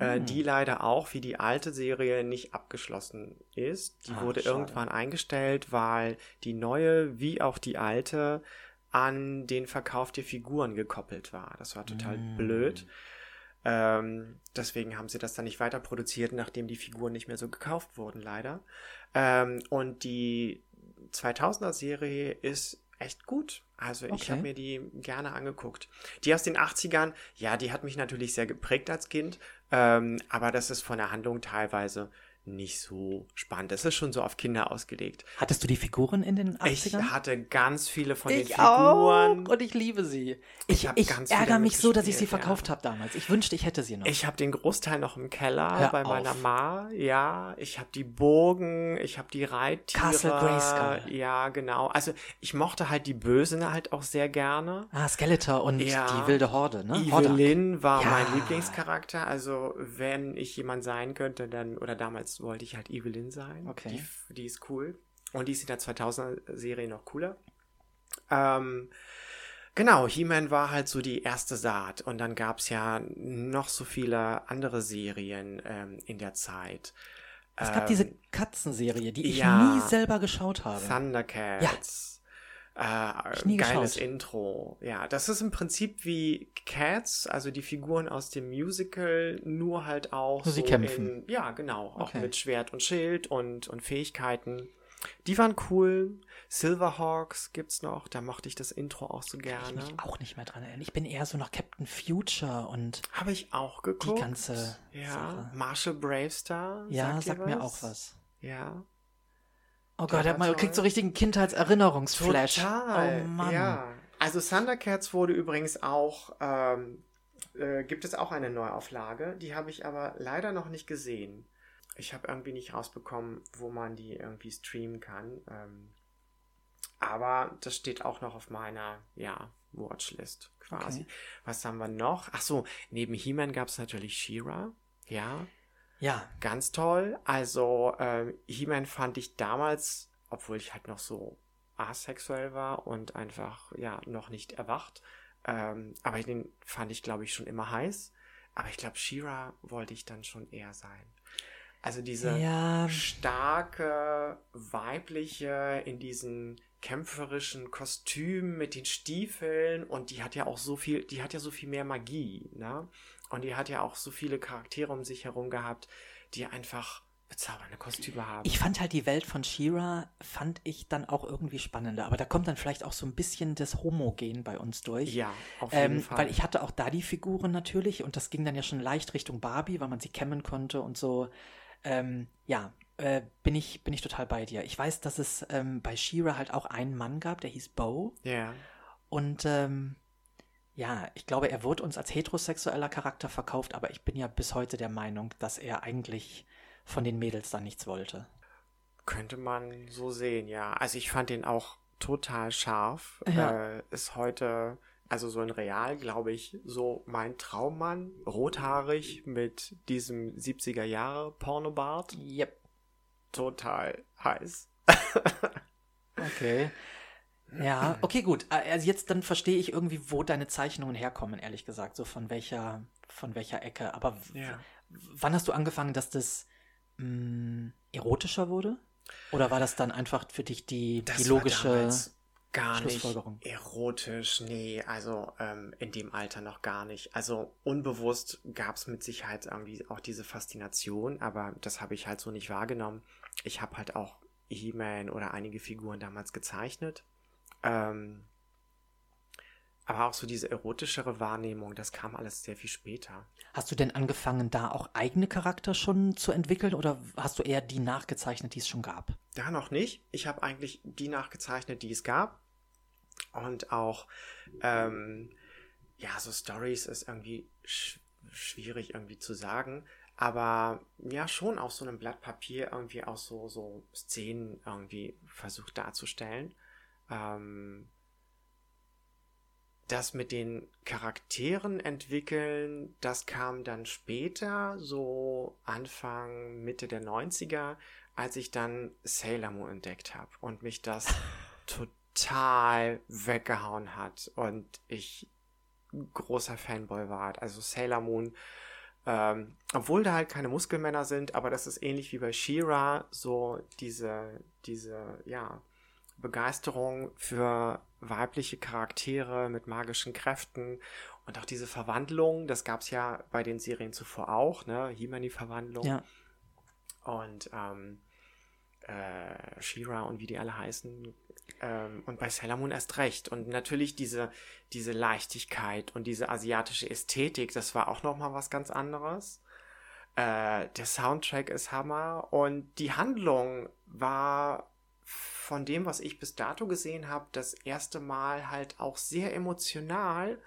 äh, Hm. die leider auch wie die alte Serie nicht abgeschlossen ist. Die Ah, wurde schade. irgendwann eingestellt, weil die neue wie auch die alte an den Verkauf der Figuren gekoppelt war. Das war total Mm. blöd. Ähm, deswegen haben sie das dann nicht weiter produziert, nachdem die Figuren nicht mehr so gekauft wurden, leider. Ähm, und die 2000er-Serie ist echt gut. Also ich Okay. habe mir die gerne angeguckt. Die aus den 80ern, ja, die hat mich natürlich sehr geprägt als Kind, ähm, aber das ist von der Handlung teilweise nicht so spannend. Das ist schon so auf Kinder ausgelegt. Hattest du die Figuren in den 80ern? Ich hatte ganz viele von den Ich Figuren. auch und ich liebe sie. Ich, Ich ich ärgere mich so, dass ich sie verkauft ja. habe damals. Ich wünschte, ich hätte sie noch. Ich habe den Großteil noch im Keller Hör bei meiner auf. Ma. Ja, ich habe die Burgen, ich habe die Reittiere. Castle Grayskull. Ja, genau. Also ich mochte halt die Bösen halt auch sehr gerne. ah, Skeletor und Ja. die wilde Horde, ne? Hordak. Evelyn war Ja. mein Lieblingscharakter. Also wenn ich jemand sein könnte, dann oder damals wollte ich halt Evelyn sein. Okay. Die, die ist cool und die ist in der 2000er Serie noch cooler. Ähm, Genau, He-Man war halt so die erste Saat und dann gab's ja noch so viele andere Serien ähm, in der Zeit. Es gab Ähm, diese Katzenserie, die ich ja. nie selber geschaut habe. Thundercats. Ich Äh, geiles geschaut. Intro. Ja, das ist im Prinzip wie Cats, also die Figuren aus dem Musical, nur halt auch Nur sie so kämpfen. In, ja, genau, auch Okay. mit Schwert und Schild und, und Fähigkeiten. Die waren cool. Silverhawks gibt's noch, da mochte ich das Intro auch so Ich gerne. mich auch nicht mehr dran erinnern. Ich bin eher so nach Captain Future und Habe ich auch geguckt. die ganze ja, Sache. Marshall Bravestar. Ja, sagt, sagt mir auch was. Ja. Oh Der Gott, war man kriegt so richtigen Kindheitserinnerungsflash. Total. Oh Mann. Ja. Also Thundercats wurde übrigens auch, ähm, äh, gibt es auch eine Neuauflage. Die habe ich aber leider noch nicht gesehen. Ich habe irgendwie nicht rausbekommen, wo man die irgendwie streamen kann. Ähm, aber das steht auch noch auf meiner, ja, Watchlist quasi. Okay. Was haben wir noch? Ach so, neben He-Man gab es natürlich She-Ra. Ja, Ja, Ganz toll. Also, ähm, He-Man fand ich damals, obwohl ich halt noch so asexuell war und einfach, ja, noch nicht erwacht. Ähm, aber den fand ich, glaube ich, schon immer heiß. Aber ich glaube, Shira wollte ich dann schon eher sein. Also diese Ja. starke, weibliche, in diesen kämpferischen Kostümen mit den Stiefeln und die hat ja auch so viel, die hat ja so viel mehr Magie, ne? Und die hat ja auch so viele Charaktere um sich herum gehabt, die einfach bezaubernde Kostüme haben. Ich fand halt die Welt von She-Ra, fand ich dann auch irgendwie spannender. Aber da kommt dann vielleicht auch so ein bisschen das Homogen bei uns durch. ja, auf jeden Ähm, Fall. weil ich hatte auch da die Figuren natürlich und das ging dann ja schon leicht Richtung Barbie, weil man sie kämmen konnte und so. Ähm, ja, äh, bin ich, bin ich total bei dir. Ich weiß, dass es ähm, bei She-Ra halt auch einen Mann gab, der hieß Bo. ja. Und ähm, ja, ich glaube, er wurde uns als heterosexueller Charakter verkauft, aber ich bin ja bis heute der Meinung, dass er eigentlich von den Mädels da nichts wollte. Könnte man so sehen, ja. Also ich fand den auch total scharf. Ja. Äh, ist heute, also so in Real, glaube ich, so mein Traummann. Rothaarig mit diesem 70er Jahre Pornobart. Yep. Total heiß. Okay. Ja, okay, gut. Also jetzt dann verstehe ich irgendwie, wo deine Zeichnungen herkommen, ehrlich gesagt, so von welcher, von welcher Ecke. Aber Ja. wann hast du angefangen, dass das mh, erotischer wurde? Oder war das dann einfach für dich die, die war logische gar nicht Schlussfolgerung? erotisch, nee, also ähm, in dem Alter noch gar nicht. Also unbewusst gab es mit Sicherheit irgendwie auch diese Faszination, aber das habe ich halt so nicht wahrgenommen. Ich habe halt auch He-Man oder einige Figuren damals gezeichnet. Ähm, aber auch so diese erotischere Wahrnehmung, das kam alles sehr viel später. Hast du denn angefangen, da auch eigene Charakter schon zu entwickeln oder hast du eher die nachgezeichnet, die es schon gab? Da noch nicht. Ich habe eigentlich die nachgezeichnet, die es gab. Und auch, ähm, ja, so Stories ist irgendwie sch schwierig irgendwie zu sagen. Aber ja, schon auf so einem Blatt Papier irgendwie auch so, so Szenen irgendwie versucht darzustellen. Ähm, das mit den Charakteren entwickeln, das kam dann später, so Anfang, Mitte der 90er, als ich dann Sailor Moon entdeckt habe und mich das total weggehauen hat und ich großer Fanboy war. Also Sailor Moon, ähm, obwohl da halt keine Muskelmänner sind, aber das ist ähnlich wie bei She-Ra, so diese, diese, ja, Begeisterung für weibliche Charaktere mit magischen Kräften und auch diese Verwandlung, das gab es ja bei den Serien zuvor auch, ne? He-Man die Verwandlung Ja. und ähm, äh, She-Ra und wie die alle heißen. Ähm, und bei Sailor Moon erst recht. Und natürlich diese, diese Leichtigkeit und diese asiatische Ästhetik, das war auch nochmal was ganz anderes. Äh, der Soundtrack ist Hammer und die Handlung war von dem, was ich bis dato gesehen habe, das erste Mal halt auch sehr emotional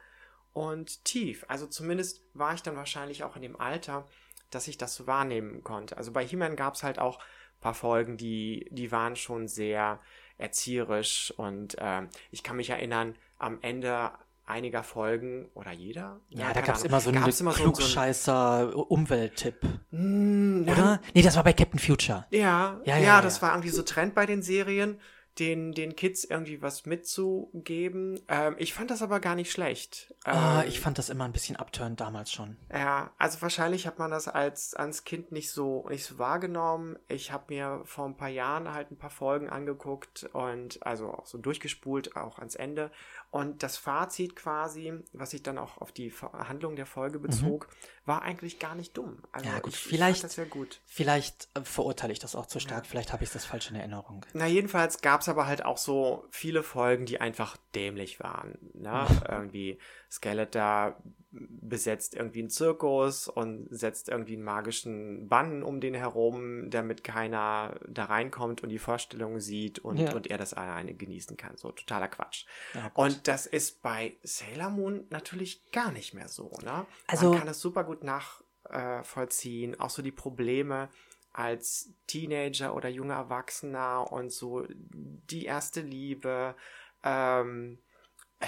und tief. Also zumindest war ich dann wahrscheinlich auch in dem Alter, dass ich das so wahrnehmen konnte. Also bei He-Man gab es halt auch ein paar Folgen, die, die waren schon sehr erzieherisch und ähm, ich kann mich erinnern, am Ende einiger Folgen oder jeder? Ja, da keine gab es immer so einen immer so- so klugscheißer Umwelttipp, Mm, ja, oder? Nee, das war bei Captain Future. Ja, Ja, ja, ja, ja, das ja. war irgendwie so Trend bei den Serien, den, den Kids irgendwie was mitzugeben. Ähm, ich fand das aber gar nicht schlecht. Ah, Ähm, ich fand das immer ein bisschen abturnt damals schon. ja, also wahrscheinlich hat man das als, als Kind nicht so, nicht so wahrgenommen. Ich habe mir vor ein paar Jahren halt ein paar Folgen angeguckt und also auch so durchgespult, auch ans Ende. Und das Fazit quasi, was sich dann auch auf die Ver- Handlung der Folge bezog, war eigentlich gar nicht dumm. Also Mhm. Ja, gut, ich, vielleicht- ich das ja gut. Vielleicht äh, verurteile ich das auch zu stark, vielleicht habe ich das falsch in Erinnerung. Na, jedenfalls gab es aber halt auch so viele Folgen, die einfach dämlich waren. Ne? irgendwie Skeletor besetzt irgendwie einen Zirkus und setzt irgendwie einen magischen Bann um den herum, damit keiner da reinkommt und die Vorstellung sieht und, Ja. und er das alleine genießen kann. So totaler Quatsch. Ja, und das ist bei Sailor Moon natürlich gar nicht mehr so. Ne? Also- Man kann es super gut nachvollziehen. auch so die Probleme als Teenager oder junger Erwachsener und so die erste Liebe. Ähm,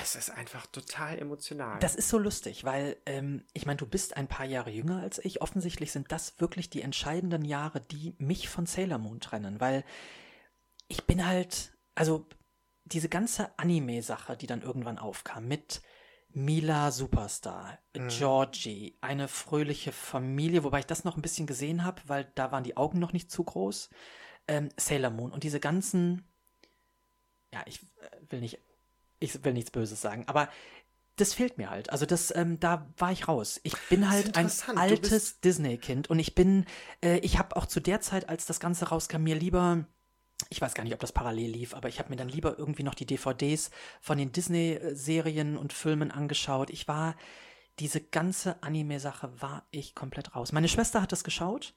es ist einfach total emotional. Das ist so lustig, weil ähm, ich meine, du bist ein paar Jahre jünger als ich. Offensichtlich sind das wirklich die entscheidenden Jahre, die mich von Sailor Moon trennen, weil ich bin halt, also diese ganze Anime-Sache, die dann irgendwann aufkam mit Mila Superstar, Mhm. Georgie, eine fröhliche Familie, wobei ich das noch ein bisschen gesehen habe, weil da waren die Augen noch nicht zu groß. Ähm, Sailor Moon und diese ganzen, ja, ich äh, will nicht, ich will nichts Böses sagen, aber das fehlt mir halt. Also das, ähm, da war ich raus. Ich bin halt ein altes Disney-Kind und ich bin, äh, ich habe auch zu der Zeit, als das Ganze rauskam, mir lieber ich weiß gar nicht, ob das parallel lief, aber ich habe mir dann lieber irgendwie noch die DVDs von den Disney-Serien und Filmen angeschaut. Ich war, diese ganze Anime-Sache war ich komplett raus. Meine Schwester hat das geschaut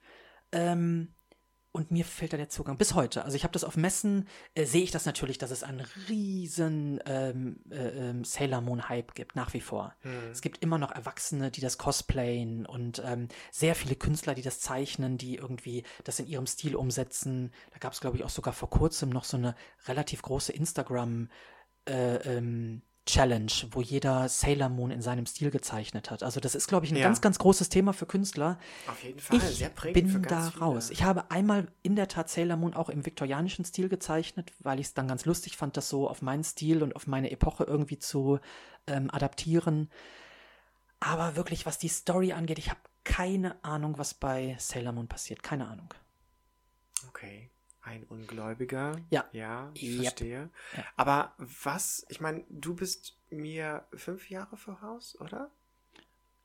ähm, und mir fehlt da der Zugang bis heute. Also ich habe das auf Messen, äh, sehe ich das natürlich, dass es einen riesen ähm, äh, ähm, Sailor Moon-Hype gibt, nach wie vor. Mhm. Es gibt immer noch Erwachsene, die das cosplayen und ähm, sehr viele Künstler, die das zeichnen, die irgendwie das in ihrem Stil umsetzen. Da gab es, glaube ich, auch sogar vor kurzem noch so eine relativ große Instagram- äh, ähm, Challenge, wo jeder Sailor Moon in seinem Stil gezeichnet hat. Also das ist, glaube ich, ein Ja. ganz, ganz großes Thema für Künstler. Auf jeden Fall. Ich Sehr prägend für bin da viele. raus. Ich habe einmal in der Tat Sailor Moon auch im viktorianischen Stil gezeichnet, weil ich es dann ganz lustig fand, das so auf meinen Stil und auf meine Epoche irgendwie zu ähm, adaptieren. Aber wirklich, was die Story angeht, ich habe keine Ahnung, was bei Sailor Moon passiert. Keine Ahnung. Okay. Ein Ungläubiger. Ja. Ja, ich Yep. verstehe. Ja. Aber was, ich meine, du bist mir fünf Jahre voraus, oder?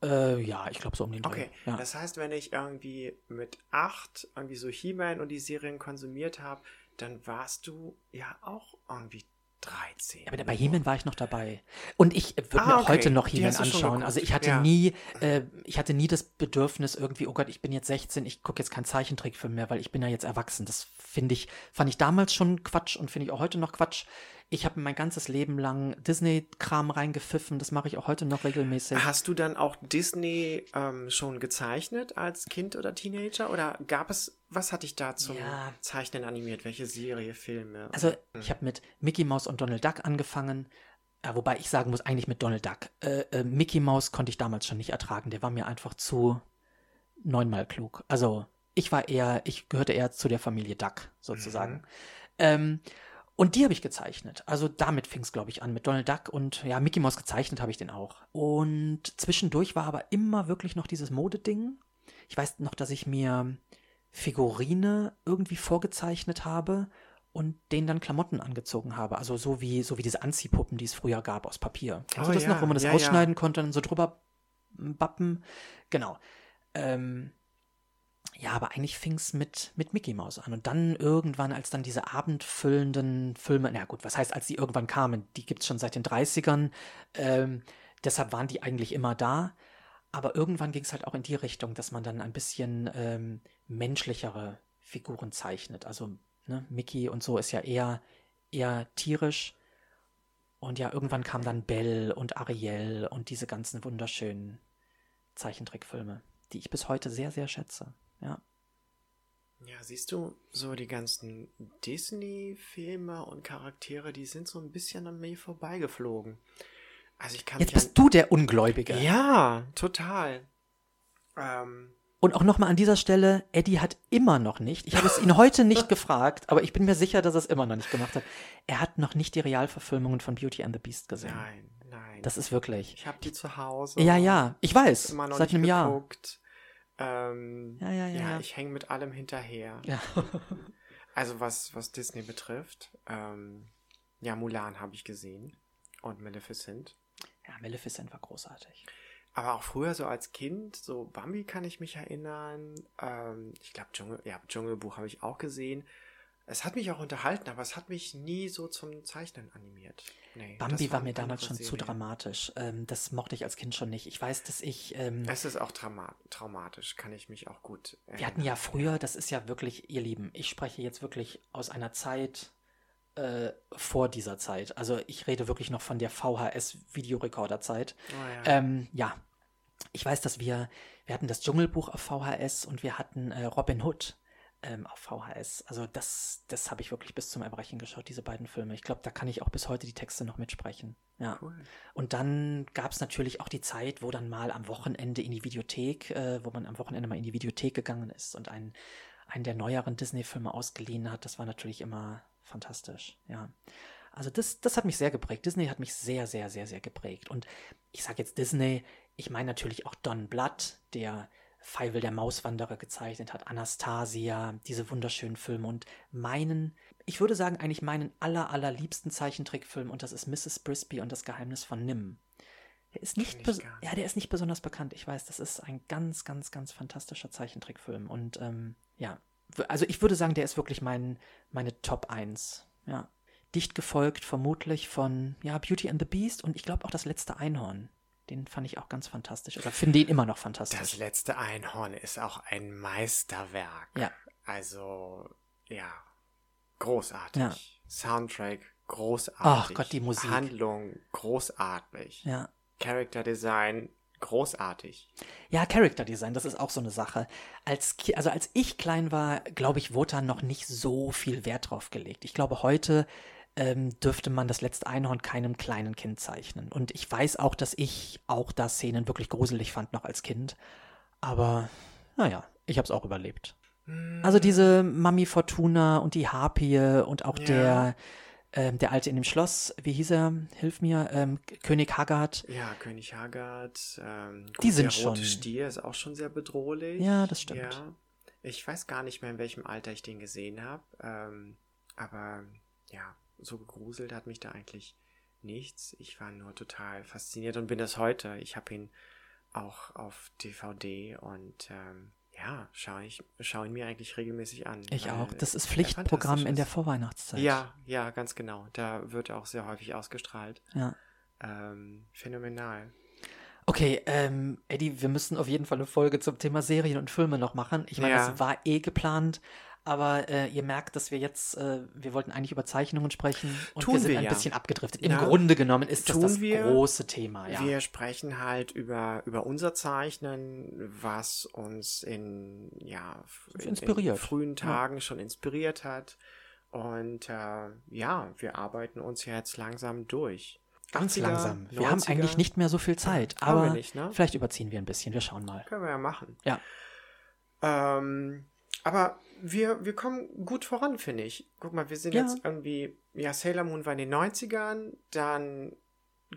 Äh, ja, ich glaube so um den Dreh. Okay. Ja. Das heißt, wenn ich irgendwie mit acht irgendwie so He-Man und die Serien konsumiert habe, dann warst du ja auch irgendwie 13. Ja, aber bei He-Man war ich noch dabei. Und ich würde Ah, mir auch okay. heute noch He-Man anschauen. Also ich hatte Ja. nie, äh, ich hatte nie das Bedürfnis irgendwie, oh Gott, ich bin jetzt 16, ich gucke jetzt keinen Zeichentrickfilm mehr, weil ich bin ja jetzt erwachsen. Das finde ich, fand ich damals schon Quatsch und finde ich auch heute noch Quatsch. Ich habe mein ganzes Leben lang Disney-Kram reingepfiffen, das mache ich auch heute noch regelmäßig. Hast du dann auch Disney ähm, schon gezeichnet als Kind oder Teenager? Oder gab es, was hat dich da zum Ja. Zeichnen animiert? Welche Serie, Filme? Also, ich habe mit Mickey Mouse und Donald Duck angefangen. Äh, wobei ich sagen muss, eigentlich mit Donald Duck. Äh, äh, Mickey Mouse konnte ich damals schon nicht ertragen. Der war mir einfach zu neunmal klug. Also, ich war eher, ich gehörte eher zu der Familie Duck, sozusagen. Ähm, und die habe ich gezeichnet. Also damit fing es, glaube ich, an mit Donald Duck und ja, Mickey Mouse gezeichnet habe ich den auch. Und zwischendurch war aber immer wirklich noch dieses Modeding. Ich weiß noch, dass ich mir Figurine irgendwie vorgezeichnet habe und denen dann Klamotten angezogen habe. Also so wie, so wie diese Anziehpuppen, die es früher gab aus Papier. Kennst Oh das ja, noch, wo man das ja, ja. ausschneiden konnte und dann so drüber bappen? Genau. Ähm, ja, aber eigentlich fing es mit, mit Mickey Mouse an. Und dann irgendwann, als dann diese abendfüllenden Filme, na gut, was heißt, als die irgendwann kamen, die gibt es schon seit den 30ern, ähm, deshalb waren die eigentlich immer da. Aber irgendwann ging es halt auch in die Richtung, dass man dann ein bisschen ähm, menschlichere Figuren zeichnet. Also ne, Mickey und so ist ja eher, eher tierisch. Und ja, irgendwann kam dann Belle und Ariel und diese ganzen wunderschönen Zeichentrickfilme, die ich bis heute sehr, sehr schätze. Ja. Ja, siehst du, so die ganzen Disney-Filme und Charaktere, die sind so ein bisschen an mir vorbeigeflogen. Also ich kann Jetzt bist du der Ungläubige. an... Ja, total. Ähm, Und auch nochmal an dieser Stelle, Eddie hat immer noch nicht, ich habe es ihn heute nicht gefragt, aber ich bin mir sicher, dass er es immer noch nicht gemacht hat. Er hat noch nicht die Realverfilmungen von Beauty and the Beast gesehen. nein, nein. Das ist wirklich. ich habe die zu Hause. Ja, ja, ich weiß. Immer noch Seit nicht einem Jahr. Ähm, Ja, ja, ja, ja. ich hänge mit allem hinterher. Ja. Also was, was Disney betrifft, ähm, ja, Mulan habe ich gesehen und Maleficent. ja, Maleficent war großartig. Aber auch früher so als Kind, so Bambi kann ich mich erinnern. Ähm, ich glaube, Dschungel, ja, Dschungelbuch habe ich auch gesehen. Es hat mich auch unterhalten, aber es hat mich nie so zum Zeichnen animiert. Nee, Bambi war waren mir damals schon zu Serien. dramatisch. Ähm, das mochte ich als Kind schon nicht. Ich weiß, dass ich. Ähm, Es ist auch trauma traumatisch, kann ich mich auch gut erinnern. Wir hatten ja früher, das ist ja wirklich, ihr Lieben, ich spreche jetzt wirklich aus einer Zeit äh, vor dieser Zeit. Also ich rede wirklich noch von der VHS-Videorekorderzeit. Oh, ja. Ähm, ja, ich weiß, dass wir, wir hatten das Dschungelbuch auf VHS und wir hatten äh, Robin Hood ähm, auf VHS. Also das, das habe ich wirklich bis zum Erbrechen geschaut, diese beiden Filme. Ich glaube, da kann ich auch bis heute die Texte noch mitsprechen. Ja. Cool. Und dann gab es natürlich auch die Zeit, wo dann mal am Wochenende in die Videothek, äh, wo man am Wochenende mal in die Videothek gegangen ist und einen, einen der neueren Disney-Filme ausgeliehen hat. Das war natürlich immer fantastisch, ja. Also das, das hat mich sehr geprägt. Disney hat mich sehr, sehr, sehr, sehr geprägt. Und ich sage jetzt Disney, ich meine natürlich auch Don Bluth, der Feivel der Mauswanderer gezeichnet hat, Anastasia, diese wunderschönen Filme und meinen, ich würde sagen, eigentlich meinen aller, allerliebsten Zeichentrickfilm und das ist Mrs. Brisby und das Geheimnis von Nim. Der ist nicht, nicht. ja, der ist nicht besonders bekannt. Ich weiß, das ist ein ganz, ganz, ganz fantastischer Zeichentrickfilm und ähm, ja, also ich würde sagen, der ist wirklich mein, meine Top 1. Ja. Dicht gefolgt vermutlich von ja, Beauty and the Beast und ich glaube auch das letzte Einhorn. Den fand ich auch ganz fantastisch. Oder finde ihn immer noch fantastisch. Das letzte Einhorn ist auch ein Meisterwerk. Ja. Also, ja, großartig. Ja. Soundtrack, großartig. Ach Gott, die Musik. Handlung, großartig. ja. Character Design, großartig. Ja, Character Design, das ist auch so eine Sache. Als, also als ich klein war, glaube ich, wurde da noch nicht so viel Wert drauf gelegt. Ich glaube, heute ähm, dürfte man das letzte Einhorn keinem kleinen Kind zeichnen. Und ich weiß auch, dass ich auch da Szenen wirklich gruselig fand noch als Kind. Aber, naja, ich habe es auch überlebt. Also diese Mami Fortuna und die Harpie und auch Ja. der, ähm, der Alte in dem Schloss, wie hieß er? Hilf mir, ähm, König Haggard. Ja, König Haggard. Ähm, Die sind der rote schon- Stier ist auch schon sehr bedrohlich. Ja, das stimmt. Ja. Ich weiß gar nicht mehr, in welchem Alter ich den gesehen habe. Ähm, aber ja, so gegruselt hat mich da eigentlich nichts. Ich war nur total fasziniert und bin das heute. Ich habe ihn auch auf DVD und ähm, ja, schaue ich, schau ihn mir eigentlich regelmäßig an. Ich auch. Das ist Pflichtprogramm in der. Vorweihnachtszeit. Ja, ja, ganz genau. Da wird er auch sehr häufig ausgestrahlt. ja. Ähm, phänomenal. Okay, ähm, Eddie, wir müssen auf jeden Fall eine Folge zum Thema Serien und Filme noch machen. Ich meine, Ja. das war eh geplant, aber äh, ihr merkt, dass wir jetzt, äh, wir wollten eigentlich über Zeichnungen sprechen und Tun wir sind wir ein ja. bisschen abgedriftet. Im Ja. Grunde genommen ist das das wir. große Thema, ja. Wir sprechen halt über, über unser Zeichnen, was uns in, ja, in, in frühen Tagen schon inspiriert hat. Und äh, ja, wir arbeiten uns ja jetzt langsam durch. Ganz 80er, langsam. Wir haben 90er, eigentlich nicht mehr so viel Zeit, haben aber nicht, ne? vielleicht überziehen wir ein bisschen. Wir schauen mal. Können wir ja machen. Ja. Ähm, aber wir, wir kommen gut voran, finde ich. Guck mal, wir sind Ja. jetzt irgendwie, ja, Sailor Moon war in den 90ern, dann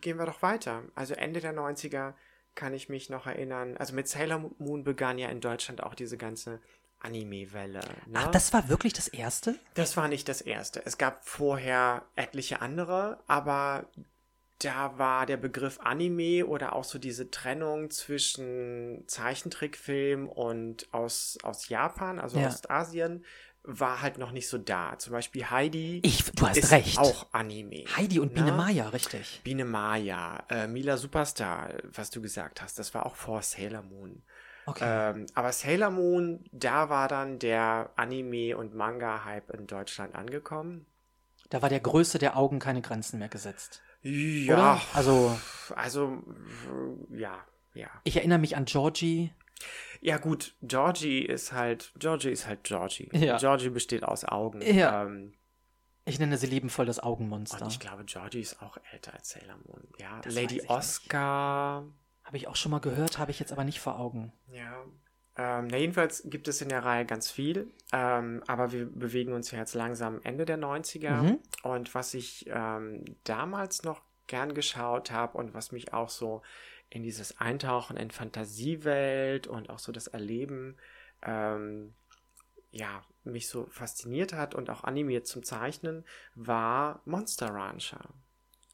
gehen wir doch weiter. Also Ende der 90er kann ich mich noch erinnern. Also mit Sailor Moon begann ja in Deutschland auch diese ganze Anime-Welle. Ne? Ach, das war wirklich das erste? Das war nicht das erste. Es gab vorher etliche andere, aber da war der Begriff Anime oder auch so diese Trennung zwischen Zeichentrickfilm und aus, aus Japan, also Ja. Ostasien, war halt noch nicht so da. Zum Beispiel Heidi Ich, du hast ist recht. auch Anime. Heidi und Biene Ne? Maya, richtig. Biene Maya, äh, Mila Superstar, was du gesagt hast, das war auch vor Sailor Moon. Okay. Ähm, aber Sailor Moon, da war dann der Anime- und Manga-Hype in Deutschland angekommen. da war der Größe der Augen keine Grenzen mehr gesetzt. Ja, Oder? Also, also, ja, ja. ich erinnere mich an Georgie. Ja, gut, Georgie ist halt, Georgie ist halt Georgie. Ja. Georgie besteht aus Augen. Ja. Ähm, Ich nenne sie liebenvoll das Augenmonster. und ich glaube, Georgie ist auch älter als Sailor Moon. Ja, Das Lady Oscar. Habe ich auch schon mal gehört, habe ich jetzt aber nicht vor Augen. Ja. Ähm, na, jedenfalls gibt es in der Reihe ganz viel, ähm, aber wir bewegen uns ja jetzt langsam Ende der 90er. Mhm. Und was ich ähm, damals noch gern geschaut habe und was mich auch so in dieses Eintauchen in Fantasiewelt und auch so das Erleben, ähm, ja, mich so fasziniert hat und auch animiert zum Zeichnen, war Monster Rancher.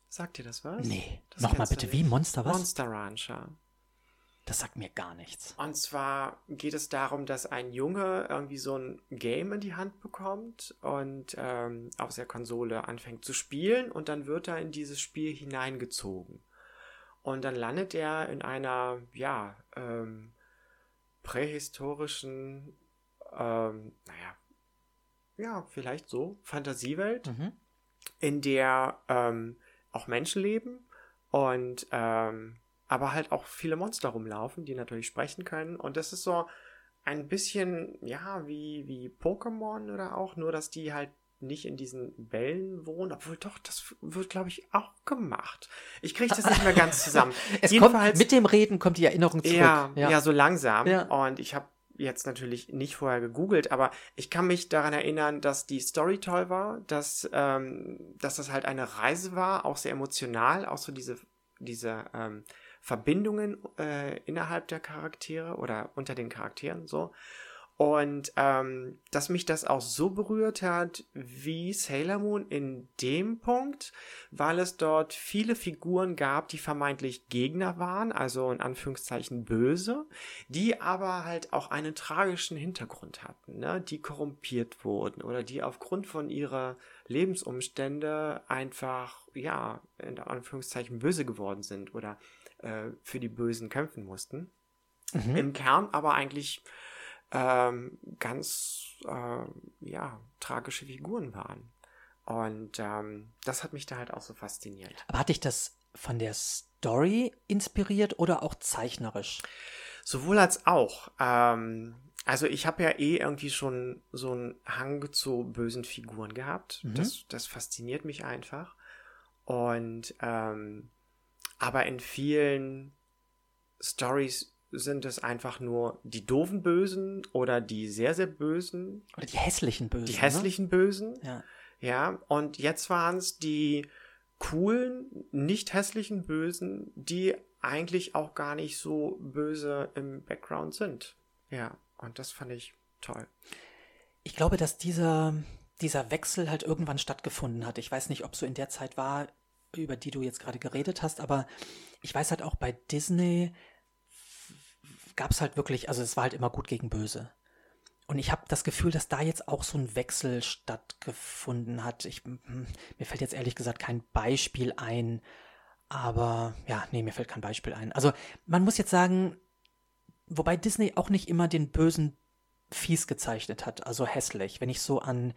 Sagt dir das was? Nee, Das nochmal bitte, wie? Monster was? Monster Rancher. Das sagt mir gar nichts. Und zwar geht es darum, dass ein Junge irgendwie so ein Game in die Hand bekommt und ähm, auf der Konsole anfängt zu spielen und dann wird er in dieses Spiel hineingezogen. Und dann landet er in einer, ja, ähm, prähistorischen, ähm, naja, ja, vielleicht so, Fantasiewelt Mhm. in der ähm, auch Menschen leben und ähm, aber halt auch viele Monster rumlaufen, die natürlich sprechen können. Und das ist so ein bisschen, ja, wie, wie Pokémon oder auch, nur dass die halt nicht in diesen Wellen wohnen, obwohl doch, das wird, glaube ich, auch gemacht. Ich kriege das nicht mehr ganz zusammen. Es Jedenfalls- kommt, mit dem Reden kommt die Erinnerung zurück. ja, ja, so langsam. Ja. Und ich habe jetzt natürlich nicht vorher gegoogelt, aber ich kann mich daran erinnern, dass die Story toll war, dass, ähm, dass das halt eine Reise war, auch sehr emotional, auch so diese, diese ähm, Verbindungen äh, innerhalb der Charaktere oder unter den Charakteren so. Und ähm, dass mich das auch so berührt hat wie Sailor Moon in dem Punkt, weil es dort viele Figuren gab, die vermeintlich Gegner waren, also in Anführungszeichen böse, die aber halt auch einen tragischen Hintergrund hatten, ne? die korrumpiert wurden oder die aufgrund von ihrer Lebensumstände einfach, ja, in Anführungszeichen böse geworden sind oder äh, für die Bösen kämpfen mussten. Mhm. Im Kern aber eigentlich ähm, ganz äh, ja, tragische Figuren waren. Und ähm, das hat mich da halt auch so fasziniert. Aber hat dich das von der Story inspiriert oder auch zeichnerisch? Sowohl als auch. Ähm, also ich habe ja eh irgendwie schon so einen Hang zu bösen Figuren gehabt. Mhm. Das, das fasziniert mich einfach. Und ähm, aber in vielen Stories sind es einfach nur die doofen Bösen oder die sehr, sehr Bösen. Oder die hässlichen Bösen. Die ne? hässlichen ne? Bösen. Ja. Ja, und jetzt waren es die coolen, nicht hässlichen Bösen, die eigentlich auch gar nicht so böse im Background sind. Ja, und das fand ich toll. Ich glaube, dass dieser, dieser Wechsel halt irgendwann stattgefunden hat. Ich weiß nicht, ob so in der Zeit war, über die du jetzt gerade geredet hast, aber ich weiß halt auch bei Disney, gab es halt wirklich, also es war halt immer gut gegen böse. Und ich habe das Gefühl, dass da jetzt auch so ein Wechsel stattgefunden hat. Ich, hm, mir fällt jetzt ehrlich gesagt kein Beispiel ein, aber ja, nee, mir fällt kein Beispiel ein. Also man muss jetzt sagen, wobei Disney auch nicht immer den bösen fies gezeichnet hat, also hässlich. Wenn ich so an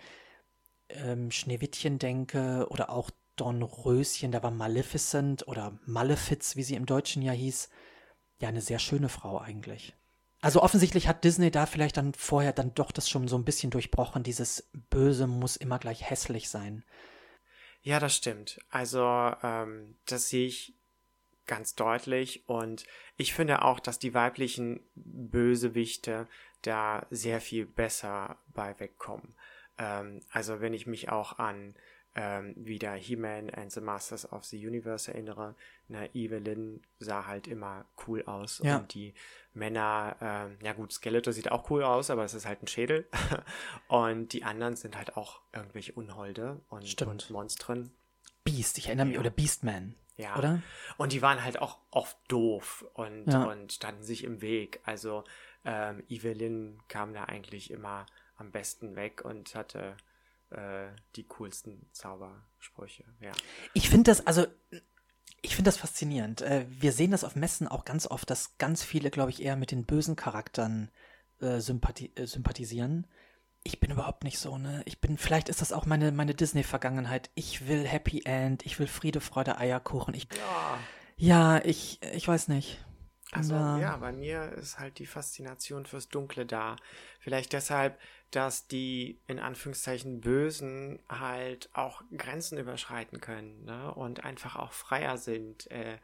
ähm, Schneewittchen denke oder auch Don Röschen, da war Maleficent oder Malefiz, wie sie im Deutschen ja hieß, ja eine sehr schöne Frau eigentlich. Also offensichtlich hat Disney da vielleicht dann vorher dann doch das schon so ein bisschen durchbrochen. Dieses Böse muss immer gleich hässlich sein. Ja, das stimmt. Also ähm, das sehe ich ganz deutlich und ich finde auch, dass die weiblichen Bösewichte da sehr viel besser bei wegkommen. Ähm, also wenn ich mich auch an ähm, wieder He-Man and the Masters of the Universe erinnere, na, Evelyn sah halt immer cool aus ja. und die Männer, ähm, ja gut, Skeletor sieht auch cool aus, aber es ist halt ein Schädel und die anderen sind halt auch irgendwelche Unholde und, und Monstren. Beast, ich erinnere mich, ja. oder Beastman. Ja. Oder? Und die waren halt auch oft doof und, ja. und standen sich im Weg. Also ähm, Evelyn kam da eigentlich immer am besten weg und hatte äh, die coolsten Zaubersprüche. Ja. Ich finde das, also ich finde das faszinierend. Äh, wir sehen das auf Messen auch ganz oft, dass ganz viele, glaube ich, eher mit den bösen Charakteren äh, sympathi äh, sympathisieren. Ich bin überhaupt nicht so, ne? Ich bin, vielleicht ist das auch meine, meine Disney-Vergangenheit. Ich will Happy End, ich will Friede, Freude, Eierkuchen. Ich, ja. ja, ich, ich weiß nicht. Also, ja, bei mir ist halt die Faszination fürs Dunkle da. Vielleicht deshalb, dass die in Anführungszeichen Bösen halt auch Grenzen überschreiten können ne? und einfach auch freier sind, äh,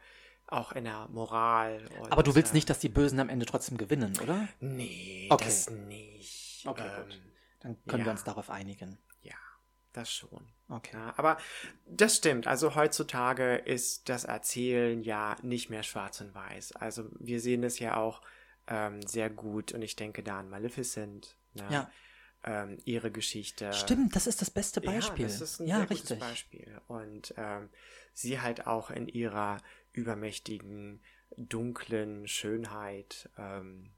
auch in der Moral. Aber du willst äh, nicht, dass die Bösen am Ende trotzdem gewinnen, oder? Nee, okay. das nicht. Okay, ähm, gut. Dann können ja. wir uns darauf einigen. Ja, das schon. Okay. Ja, aber das stimmt. Also heutzutage ist das Erzählen ja nicht mehr schwarz und weiß. Also wir sehen es ja auch ähm, sehr gut und ich denke da an Maleficent. Ne? Ja ähm, ihre Geschichte. Stimmt, das ist das beste Beispiel. Ja, das ist ein ja, sehr richtig. gutes Beispiel. Und ähm, sie halt auch in ihrer übermächtigen, dunklen Schönheit, ähm,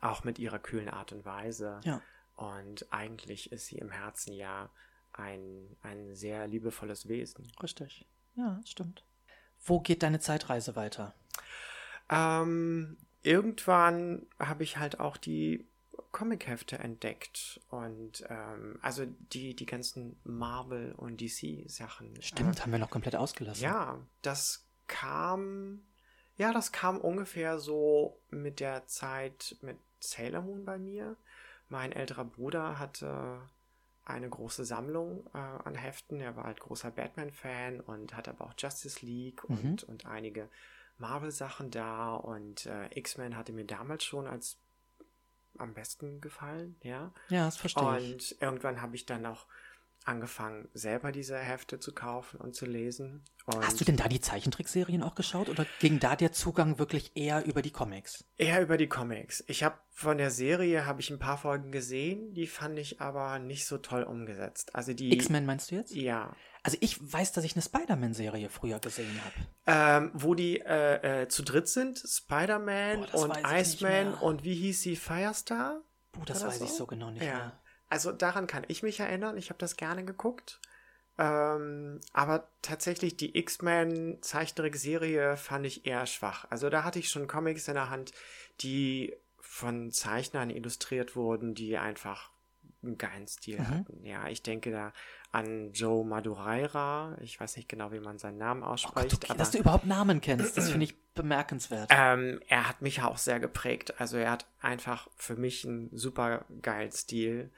auch mit ihrer kühlen Art und Weise. Ja. Und eigentlich ist sie im Herzen ja ein, ein sehr liebevolles Wesen. Richtig. Ja, stimmt. Wo geht deine Zeitreise weiter? Ähm, irgendwann habe ich halt auch die Comic-Hefte entdeckt und ähm, also die, die ganzen Marvel- und DC-Sachen. Stimmt, äh, haben wir noch komplett ausgelassen. Ja, das kam, ja, das kam ungefähr so mit der Zeit mit Sailor Moon bei mir. Mein älterer Bruder hatte eine große Sammlung äh, an Heften. Er war halt großer Batman-Fan und hat aber auch Justice League mhm. und, und einige Marvel-Sachen da. Und äh, X-Men hatte mir damals schon als am besten gefallen, ja. Ja, das verstehe ich. Und irgendwann habe ich dann auch angefangen, selber diese Hefte zu kaufen und zu lesen. Und Hast du denn da die Zeichentrickserien auch geschaut oder ging da der Zugang wirklich eher über die Comics? Eher über die Comics. Ich habe von der Serie habe ich ein paar Folgen gesehen, die fand ich aber nicht so toll umgesetzt. Also die X-Men meinst du jetzt? Ja. Also ich weiß, dass ich eine Spider-Man-Serie früher gesehen habe. Ähm, wo die äh, äh, zu dritt sind, Spider-Man Boah, das und Iceman und wie hieß sie, Firestar? Puh, das War weiß das ich so? so genau nicht Ja. mehr. Also daran kann ich mich erinnern. Ich habe das gerne geguckt. Ähm, aber tatsächlich die X-Men-Zeichentrickserie fand ich eher schwach. Also da hatte ich schon Comics in der Hand, die von Zeichnern illustriert wurden, die einfach einen geilen Stil Mhm. hatten. Ja, ich denke da an Joe Madureira. Ich weiß nicht genau, wie man seinen Namen Oh Gott, ausspricht. okay, dass du überhaupt Namen kennst, das finde ich bemerkenswert. Ähm, er hat mich auch sehr geprägt. Also er hat einfach für mich einen super geilen Stil.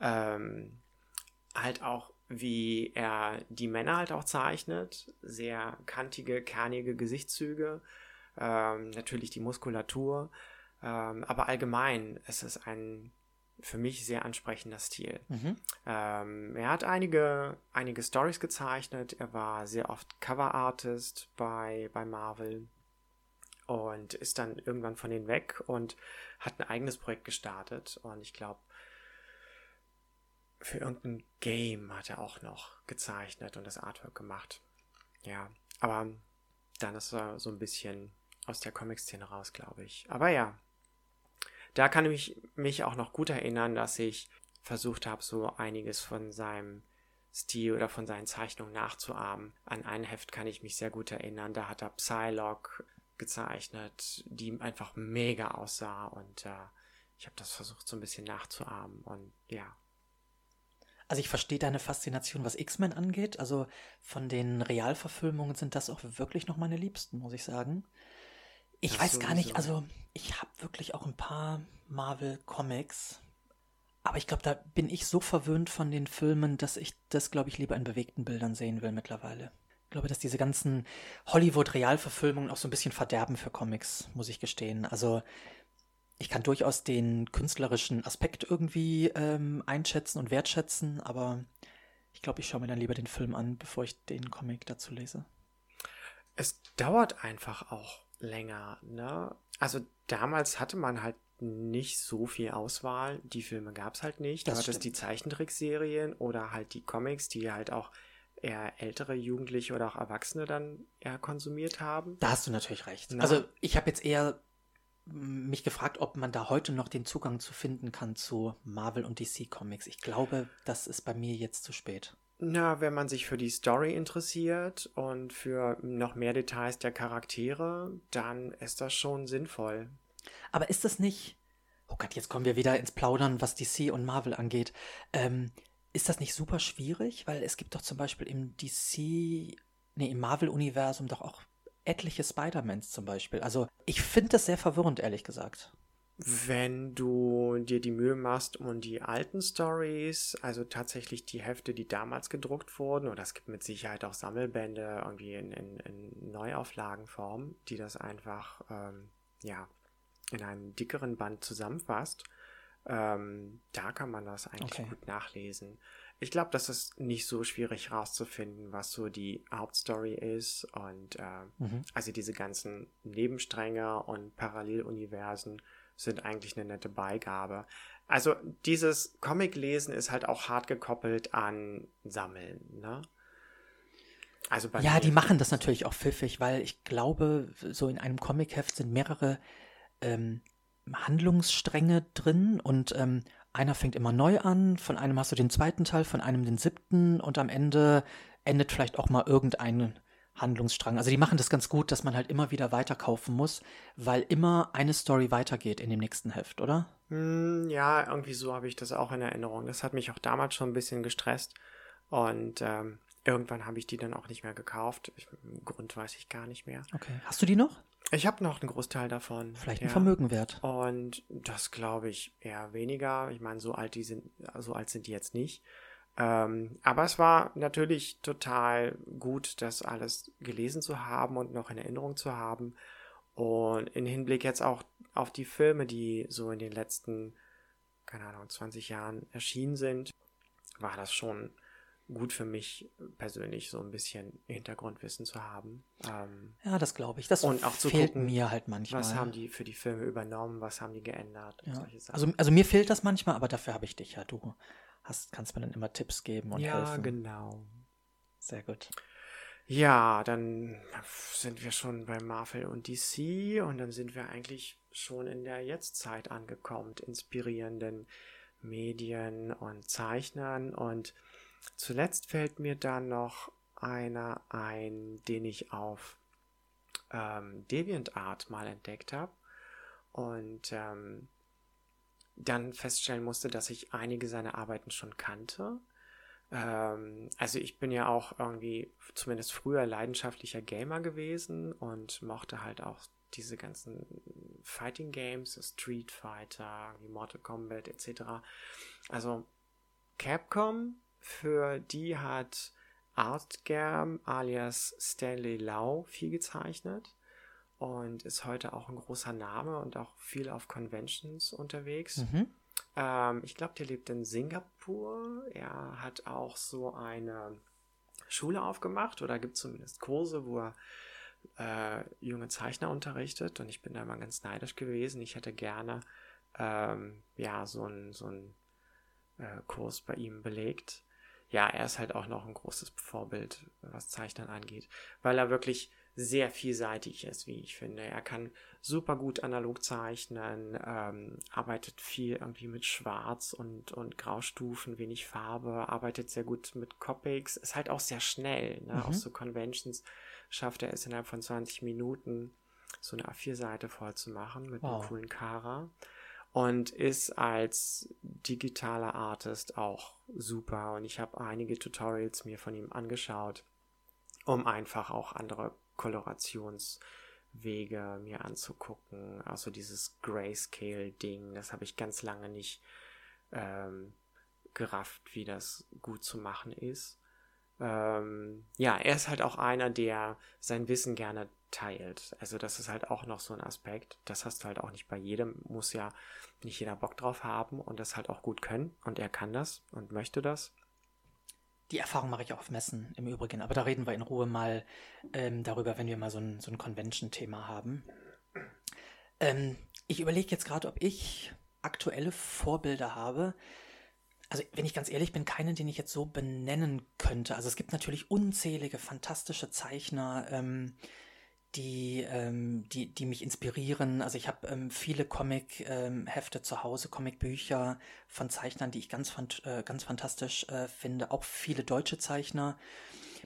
Ähm, halt auch, wie er die Männer halt auch zeichnet. Sehr kantige, kernige Gesichtszüge. Ähm, natürlich die Muskulatur. Ähm, aber allgemein ist es ein für mich sehr ansprechender Stil. Mhm. Ähm, er hat einige, einige Stories gezeichnet. Er war sehr oft Cover-Artist bei, bei Marvel und ist dann irgendwann von denen weg und hat ein eigenes Projekt gestartet. Und ich glaube, für irgendein Game hat er auch noch gezeichnet und das Artwork gemacht. Ja, aber dann ist er so ein bisschen aus der Comic-Szene raus, glaube ich. Aber ja, da kann ich mich auch noch gut erinnern, dass ich versucht habe, so einiges von seinem Stil oder von seinen Zeichnungen nachzuahmen. An ein Heft kann ich mich sehr gut erinnern. Da hat er Psylocke gezeichnet, die einfach mega aussah und äh, ich habe das versucht so ein bisschen nachzuahmen und ja. Also ich verstehe deine Faszination, was X-Men angeht. Also von den Realverfilmungen sind das auch wirklich noch meine Liebsten, muss ich sagen. Ich Das weiß gar nicht, sowieso. also ich habe wirklich auch ein paar Marvel-Comics. Aber ich glaube, da bin ich so verwöhnt von den Filmen, dass ich das, glaube ich, lieber in bewegten Bildern sehen will mittlerweile. Ich glaube, dass diese ganzen Hollywood-Realverfilmungen auch so ein bisschen verderben für Comics, muss ich gestehen. Also ich kann durchaus den künstlerischen Aspekt irgendwie ähm, einschätzen und wertschätzen, aber ich glaube, ich schaue mir dann lieber den Film an, bevor ich den Comic dazu lese. Es dauert einfach auch länger, ne? Also damals hatte man halt nicht so viel Auswahl. Die Filme gab es halt nicht. Du Das hattest die Zeichentrickserien oder halt die Comics, die halt auch eher ältere Jugendliche oder auch Erwachsene dann eher konsumiert haben. Da hast du natürlich recht. Na? Also ich habe jetzt eher mich gefragt, ob man da heute noch den Zugang zu finden kann zu Marvel und DC Comics. Ich glaube, das ist bei mir jetzt zu spät. Na, wenn man sich für die Story interessiert und für noch mehr Details der Charaktere, dann ist das schon sinnvoll. Aber ist das nicht. Oh Gott, jetzt kommen wir wieder ins Plaudern, was DC und Marvel angeht. Ähm, ist das nicht super schwierig? Weil es gibt doch zum Beispiel im DC, nee, im Marvel-Universum doch auch etliche Spider-Mans zum Beispiel. Also ich finde das sehr verwirrend, ehrlich gesagt. Wenn du dir die Mühe machst um die alten Stories, also tatsächlich die Hefte, die damals gedruckt wurden, oder es gibt mit Sicherheit auch Sammelbände irgendwie in, in, in Neuauflagenform, die das einfach ähm, ja in einem dickeren Band zusammenfasst, ähm, da kann man das eigentlich Okay. gut nachlesen. Ich glaube, das ist nicht so schwierig rauszufinden, was so die Hauptstory ist und äh, Mhm. also diese ganzen Nebenstränge und Paralleluniversen sind eigentlich eine nette Beigabe. Also dieses Comic-Lesen ist halt auch hart gekoppelt an Sammeln, ne? Also bei Ja, die machen das natürlich auch pfiffig, weil ich glaube, so in einem Comicheft sind mehrere ähm, Handlungsstränge drin und ähm, einer fängt immer neu an, von einem hast du den zweiten Teil, von einem den siebten und am Ende endet vielleicht auch mal irgendein Handlungsstrang. Also die machen das ganz gut, dass man halt immer wieder weiterkaufen muss, weil immer eine Story weitergeht in dem nächsten Heft, oder? Hm, ja, irgendwie so habe ich das auch in Erinnerung. Das hat mich auch damals schon ein bisschen gestresst und ähm, irgendwann habe ich die dann auch nicht mehr gekauft. Ich, Grund weiß ich gar nicht mehr. Okay. Hast du die noch? Ich habe noch einen Großteil davon. Vielleicht ein ja. Vermögen wert. Und das glaube ich eher weniger. Ich meine, so alt die sind, so alt sind die jetzt nicht. Ähm, aber es war natürlich total gut, das alles gelesen zu haben und noch in Erinnerung zu haben. Und in Hinblick jetzt auch auf die Filme, die so in den letzten, keine Ahnung, 20 Jahren erschienen sind, war das schon gut für mich persönlich so ein bisschen Hintergrundwissen zu haben. Ähm, ja, das glaube ich. Das und auch zu fehlt gucken, mir halt manchmal. was haben die für die Filme übernommen, was haben die geändert und ja. solche Sachen. Also, also mir fehlt das manchmal, aber dafür habe ich dich ja. Du hast, kannst mir dann immer Tipps geben und ja, helfen. genau. Sehr gut. Ja, dann sind wir schon bei Marvel und DC und dann sind wir eigentlich schon in der Jetztzeit angekommen, inspirierenden Medien und Zeichnern und zuletzt fällt mir dann noch einer ein, den ich auf ähm, DeviantArt mal entdeckt habe und ähm, dann feststellen musste, dass ich einige seiner Arbeiten schon kannte. Ähm, also ich bin ja auch irgendwie zumindest früher leidenschaftlicher Gamer gewesen und mochte halt auch diese ganzen Fighting Games, Street Fighter, Mortal Kombat etc. Also Capcom, für die hat Artgerm alias Stanley Lau viel gezeichnet und ist heute auch ein großer Name und auch viel auf Conventions unterwegs. Mhm. Ähm, ich glaube, der lebt in Singapur. Er hat auch so eine Schule aufgemacht oder gibt zumindest Kurse, wo er äh, junge Zeichner unterrichtet und ich bin da mal ganz neidisch gewesen. Ich hätte gerne ähm, ja so einen so äh, Kurs bei ihm belegt. Ja, er ist halt auch noch ein großes Vorbild, was Zeichnen angeht, weil er wirklich sehr vielseitig ist, wie ich finde. Er kann super gut analog zeichnen, ähm, arbeitet viel irgendwie mit Schwarz und, und Graustufen, wenig Farbe, arbeitet sehr gut mit Copics, ist halt auch sehr schnell. Ne? Mhm. Auf so Conventions schafft er es innerhalb von 20 Minuten, so eine A4-Seite voll zu machen mit Wow. einem coolen Kara. Und ist als digitaler Artist auch super. Und ich habe einige Tutorials mir von ihm angeschaut, um einfach auch andere Kolorationswege mir anzugucken. Also dieses Grayscale-Ding, das habe ich ganz lange nicht ähm, gerafft, wie das gut zu machen ist. Ähm, ja, er ist halt auch einer, der sein Wissen gerne teilt. Also das ist halt auch noch so ein Aspekt. Das hast du halt auch nicht bei jedem, muss ja nicht jeder Bock drauf haben und das halt auch gut können. Und er kann das und möchte das. Die Erfahrung mache ich auch auf Messen im Übrigen, aber da reden wir in Ruhe mal ähm, darüber, wenn wir mal so ein, so ein Convention-Thema haben. Ähm, ich überlege jetzt gerade, ob ich aktuelle Vorbilder habe. Also, wenn ich ganz ehrlich bin, keinen, den ich jetzt so benennen könnte. Also, es gibt natürlich unzählige fantastische Zeichner, ähm, die, ähm, die, die mich inspirieren. Also, ich habe ähm, viele Comic-Hefte zu Hause, Comicbücher von Zeichnern, die ich ganz, fant äh, ganz fantastisch äh, finde. Auch viele deutsche Zeichner.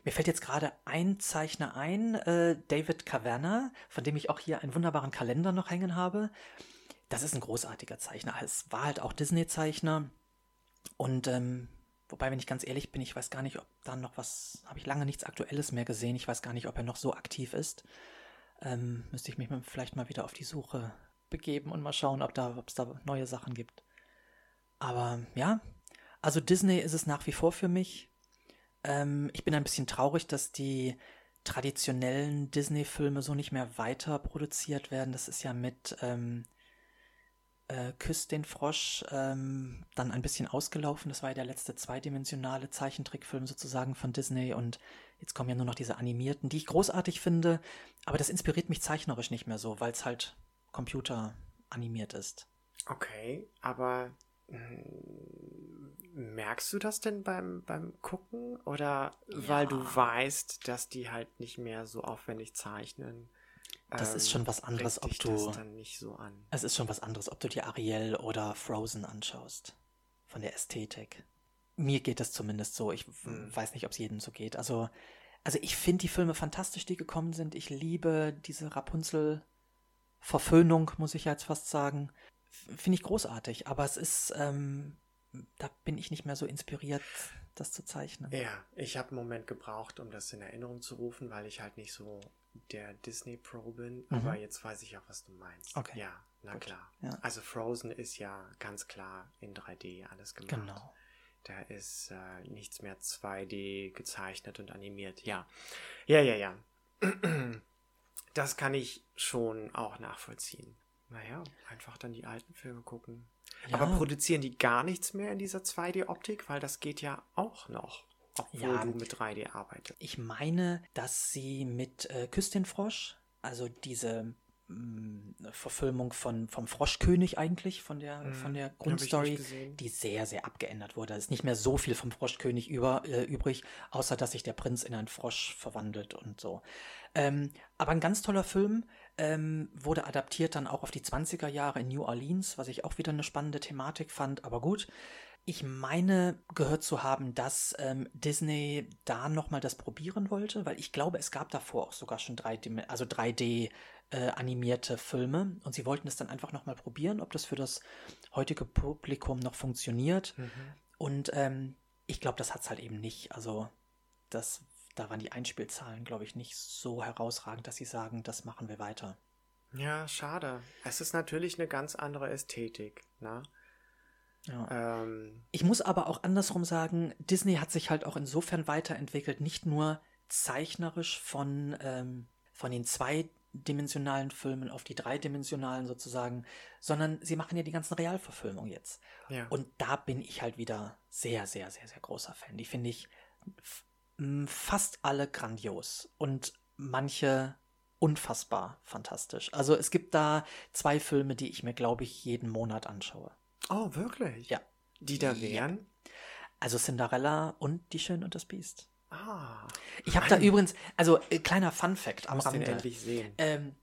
Mir fällt jetzt gerade ein Zeichner ein, äh, David Caverna, von dem ich auch hier einen wunderbaren Kalender noch hängen habe. Das ist ein großartiger Zeichner. Es war halt auch Disney-Zeichner. Und ähm, wobei, wenn ich ganz ehrlich bin, ich weiß gar nicht, ob da noch was, habe ich lange nichts Aktuelles mehr gesehen. Ich weiß gar nicht, ob er noch so aktiv ist. Ähm, müsste ich mich vielleicht mal wieder auf die Suche begeben und mal schauen, ob da, ob es da neue Sachen gibt. Aber ja, also Disney ist es nach wie vor für mich. Ähm, ich bin ein bisschen traurig, dass die traditionellen Disney-Filme so nicht mehr weiter produziert werden. Das ist ja mit ähm, äh, Küss den Frosch ähm, dann ein bisschen ausgelaufen. Das war ja der letzte zweidimensionale Zeichentrickfilm sozusagen von Disney und jetzt kommen ja nur noch diese animierten, die ich großartig finde, aber das inspiriert mich zeichnerisch nicht mehr so, weil es halt Computer animiert ist. Okay, aber mm, merkst du das denn beim, beim Gucken? Oder weil du Ja. weißt, dass die halt nicht mehr so aufwendig zeichnen? Das ist schon was anderes, ob du- das dann nicht so an. Es ist schon was anderes, ob du dir Ariel oder Frozen anschaust. Von der Ästhetik. Mir geht das zumindest so. Ich w- Hm. weiß nicht, ob es jedem so geht. Also, also ich finde die Filme fantastisch, die gekommen sind. Ich liebe diese Rapunzel-Verföhnung, muss ich ja jetzt fast sagen. Finde ich großartig. Aber es ist, ähm, da bin ich nicht mehr so inspiriert, das zu zeichnen. Ja, ich habe einen Moment gebraucht, um das in Erinnerung zu rufen, weil ich halt nicht so der Disney-Pro bin. Mhm. Aber jetzt weiß ich auch, was du meinst. Okay. Ja, na Gut. klar. Ja. Also Frozen ist ja ganz klar in 3D alles gemacht. Genau. Da ist äh, nichts mehr 2D gezeichnet und animiert. Ja, ja, ja, ja. Das kann ich schon auch nachvollziehen. naja, einfach dann die alten Filme gucken. Ja. Aber produzieren die gar nichts mehr in dieser 2D-Optik? Weil das geht ja auch noch, obwohl Ja. du mit 3D arbeitest. Ich meine, dass sie mit äh, Küss den Frosch, also diese mh, Verfilmung von, vom Froschkönig eigentlich, von der, Mhm. von der Grundstory, die sehr, sehr abgeändert wurde. Es ist nicht mehr so viel vom Froschkönig über, äh, übrig, außer dass sich der Prinz in einen Frosch verwandelt und so. Ähm, aber ein ganz toller Film, ähm, wurde adaptiert dann auch auf die 20er Jahre in New Orleans, was ich auch wieder eine spannende Thematik fand, aber gut. Ich meine, gehört zu haben, dass ähm, Disney da nochmal das probieren wollte, weil ich glaube, es gab davor auch sogar schon 3D, also 3D äh, animierte Filme und sie wollten es dann einfach nochmal probieren, ob das für das heutige Publikum noch funktioniert. Mhm. Und ähm, ich glaube, das hat es halt eben nicht. Also, das, da waren die Einspielzahlen, glaube ich, nicht so herausragend, dass sie sagen, das machen wir weiter. Ja, schade. Es ist natürlich eine ganz andere Ästhetik, ne? Ja. Ähm, Ich muss aber auch andersrum sagen, Disney hat sich halt auch insofern weiterentwickelt, nicht nur zeichnerisch von, ähm, von den zweidimensionalen Filmen auf die dreidimensionalen sozusagen, sondern sie machen ja die ganzen Realverfilmungen jetzt. ja. Und da bin ich halt wieder sehr, sehr, sehr, sehr großer Fan. Die finde ich fast alle grandios und manche unfassbar fantastisch. Also es gibt da zwei Filme, die ich mir, glaube ich, jeden Monat anschaue. Oh, wirklich? Ja. Die da Ja. wären? Also Cinderella und Die Schön und das Biest. Ah, Ich habe da übrigens, also äh, kleiner Fun Fact am muss den Rande. endlich sehen. Ähm,